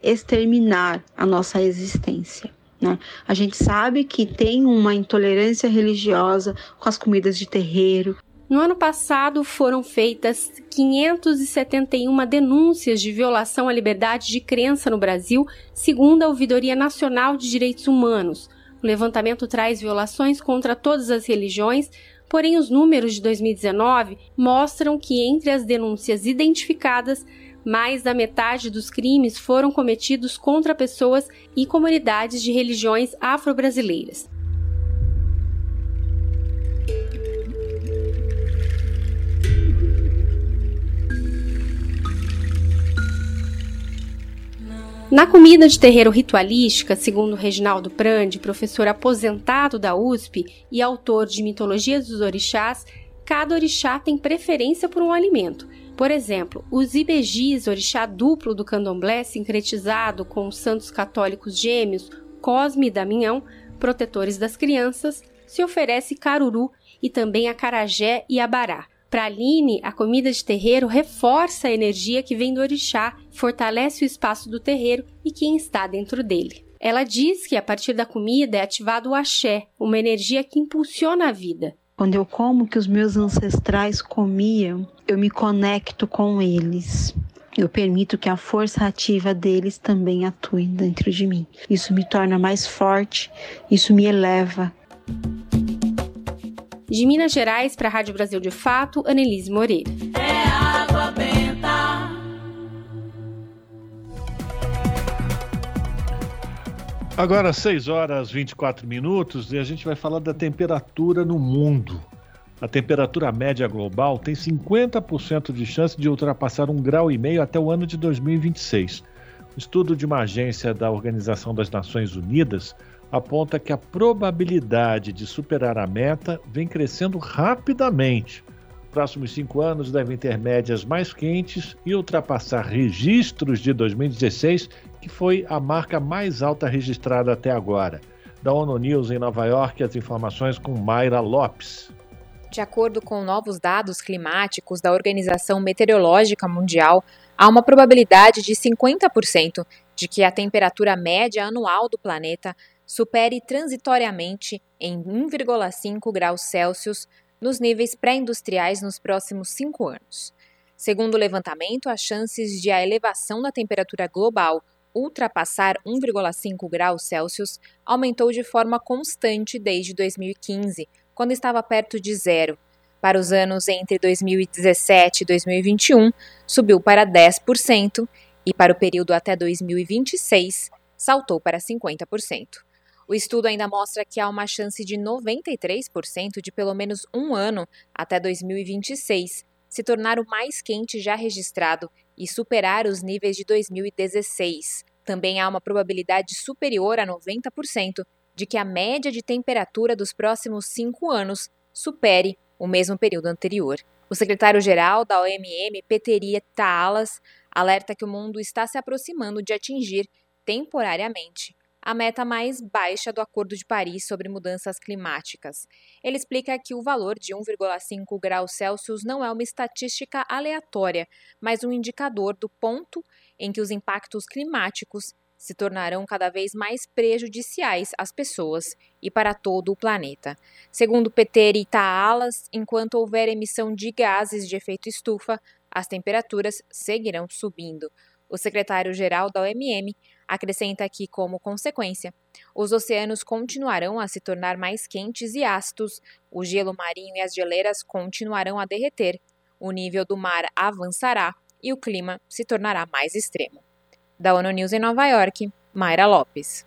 [SPEAKER 42] exterminar a nossa existência. Né? A gente sabe que tem uma intolerância religiosa com as comidas de terreiro,
[SPEAKER 29] no ano passado foram feitas 571 denúncias de violação à liberdade de crença no Brasil, segundo a Ouvidoria Nacional de Direitos Humanos. O levantamento traz violações contra todas as religiões, porém os números de 2019 mostram que entre as denúncias identificadas, mais da metade dos crimes foram cometidos contra pessoas e comunidades de religiões afro-brasileiras. Na comida de terreiro ritualística, segundo Reginaldo Prandi, professor aposentado da USP e autor de Mitologias dos Orixás, cada orixá tem preferência por um alimento. Por exemplo, os ibejis, orixá duplo do candomblé, sincretizado com os santos católicos gêmeos Cosme e Damião, protetores das crianças, se oferece caruru e também acarajé e abará. Para Aline, a comida de terreiro reforça a energia que vem do orixá, fortalece o espaço do terreiro e quem está dentro dele. Ela diz que a partir da comida é ativado o axé, uma energia que impulsiona a vida.
[SPEAKER 42] Quando eu como o que os meus ancestrais comiam, eu me conecto com eles. eu permito que a força ativa deles também atue dentro de mim. Isso me torna mais forte, isso me eleva.
[SPEAKER 43] De Minas Gerais para a Rádio Brasil de Fato, Annelise Moreira.
[SPEAKER 41] É água benta.
[SPEAKER 3] Agora, 6 horas 24 minutos, e a gente vai falar da temperatura no mundo. A temperatura média global tem 50% de chance de ultrapassar um grau e meio até o ano de 2026. O estudo de uma agência da Organização das Nações Unidas aponta que a probabilidade de superar a meta vem crescendo rapidamente. Os próximos cinco anos devem ter médias mais quentes e ultrapassar registros de 2016, que foi a marca mais alta registrada até agora. Da ONU News em Nova York, as informações com Mayra Lopes.
[SPEAKER 33] De acordo com novos dados climáticos da Organização Meteorológica Mundial, há uma probabilidade de 50% de que a temperatura média anual do planeta supere transitoriamente em 1,5 graus Celsius nos níveis pré-industriais nos próximos cinco anos. Segundo o levantamento, as chances de a elevação da temperatura global ultrapassar 1,5 graus Celsius aumentou de forma constante desde 2015, quando estava perto de zero. Para os anos entre 2017 e 2021, subiu para 10% e para o período até 2026, saltou para 50%. O estudo ainda mostra que há uma chance de 93% de pelo menos um ano até 2026 se tornar o mais quente já registrado e superar os níveis de 2016. Também há uma probabilidade superior a 90% de que a média de temperatura dos próximos cinco anos supere o mesmo período anterior. O secretário-geral da OMM, Peteria Taalas, alerta que o mundo está se aproximando de atingir, temporariamente, a meta mais baixa do Acordo de Paris sobre mudanças climáticas. Ele explica que o valor de 1,5 graus Celsius não é uma estatística aleatória, mas um indicador do ponto em que os impactos climáticos se tornarão cada vez mais prejudiciais às pessoas e para todo o planeta. Segundo Peter Itaalas, enquanto houver emissão de gases de efeito estufa, as temperaturas seguirão subindo. O secretário-geral da OMM acrescenta que, como consequência, os oceanos continuarão a se tornar mais quentes e ácidos, o gelo marinho e as geleiras continuarão a derreter, o nível do mar avançará e o clima se tornará mais extremo. Da ONU News em Nova York, Mayra Lopes.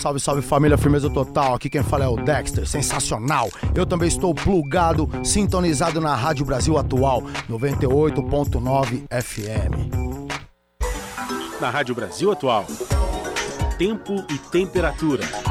[SPEAKER 44] Salve, salve família, firmeza total. Aqui quem fala é o Dexter, sensacional. Eu também estou plugado, sintonizado na Rádio Brasil Atual, 98.9 FM.
[SPEAKER 2] Na Rádio Brasil Atual, tempo e temperatura.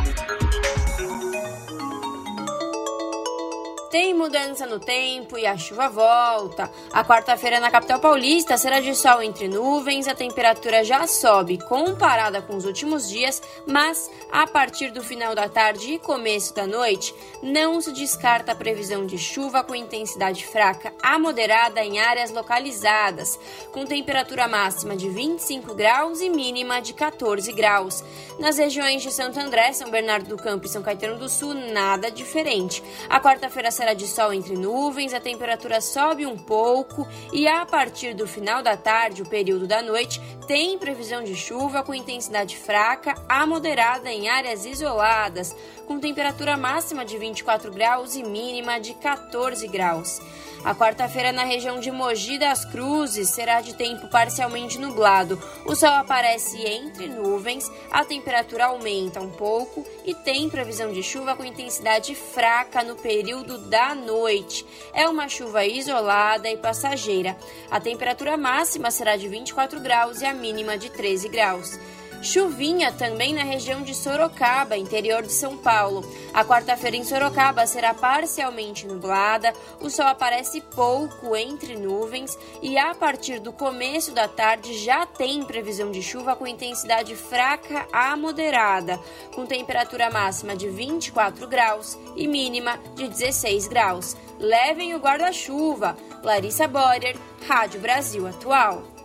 [SPEAKER 5] Tem mudança no tempo e a chuva volta. A quarta-feira na capital paulista será de sol entre nuvens, a temperatura já sobe comparada com os últimos dias, mas a partir do final da tarde e começo da noite, não se descarta a previsão de chuva com intensidade fraca a moderada em áreas localizadas, com temperatura máxima de 25 graus e mínima de 14 graus. Nas regiões de Santo André, São Bernardo do Campo e São Caetano do Sul, nada diferente. A quarta-feira será de sol entre nuvens, a temperatura sobe um pouco e a partir do final da tarde, o período da noite, tem previsão de chuva com intensidade fraca a moderada em áreas isoladas, com temperatura máxima de 24 graus e mínima de 14 graus. A quarta-feira na região de Mogi das Cruzes será de tempo parcialmente nublado. O sol aparece entre nuvens, a temperatura aumenta um pouco e tem previsão de chuva com intensidade fraca no período da noite. É uma chuva isolada e passageira. A temperatura máxima será de 24 graus e a mínima de 13 graus. Chuvinha também na região de Sorocaba, interior de São Paulo. A quarta-feira em Sorocaba será parcialmente nublada, o sol aparece pouco entre nuvens e a partir do começo da tarde já tem previsão de chuva com intensidade fraca a moderada, com temperatura máxima de 24 graus e mínima de 16 graus. Levem o guarda-chuva. Larissa Borer, Rádio Brasil Atual.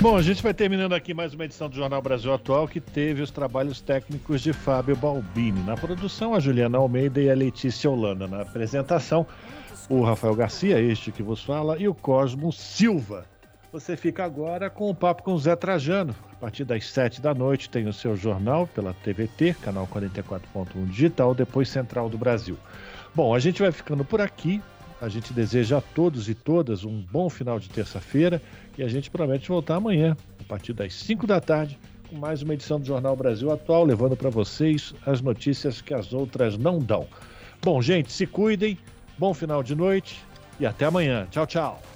[SPEAKER 3] Bom, a gente vai terminando aqui mais uma edição do Jornal Brasil Atual que teve os trabalhos técnicos de Fábio Balbini. Na produção, a Juliana Almeida e a Letícia Holanda. Na apresentação, o Rafael Garcia, este que vos fala, e o Cosmo Silva. Você fica agora com o papo com o Zé Trajano. A partir das sete da noite tem o seu jornal pela TVT, canal 44.1 digital, depois Central do Brasil. Bom, a gente vai ficando por aqui. A gente deseja a todos e todas um bom final de terça-feira e a gente promete voltar amanhã, a partir das 5 da tarde, com mais uma edição do Jornal Brasil Atual, levando para vocês as notícias que as outras não dão. Bom, gente, se cuidem, bom final de noite e até amanhã. Tchau, tchau.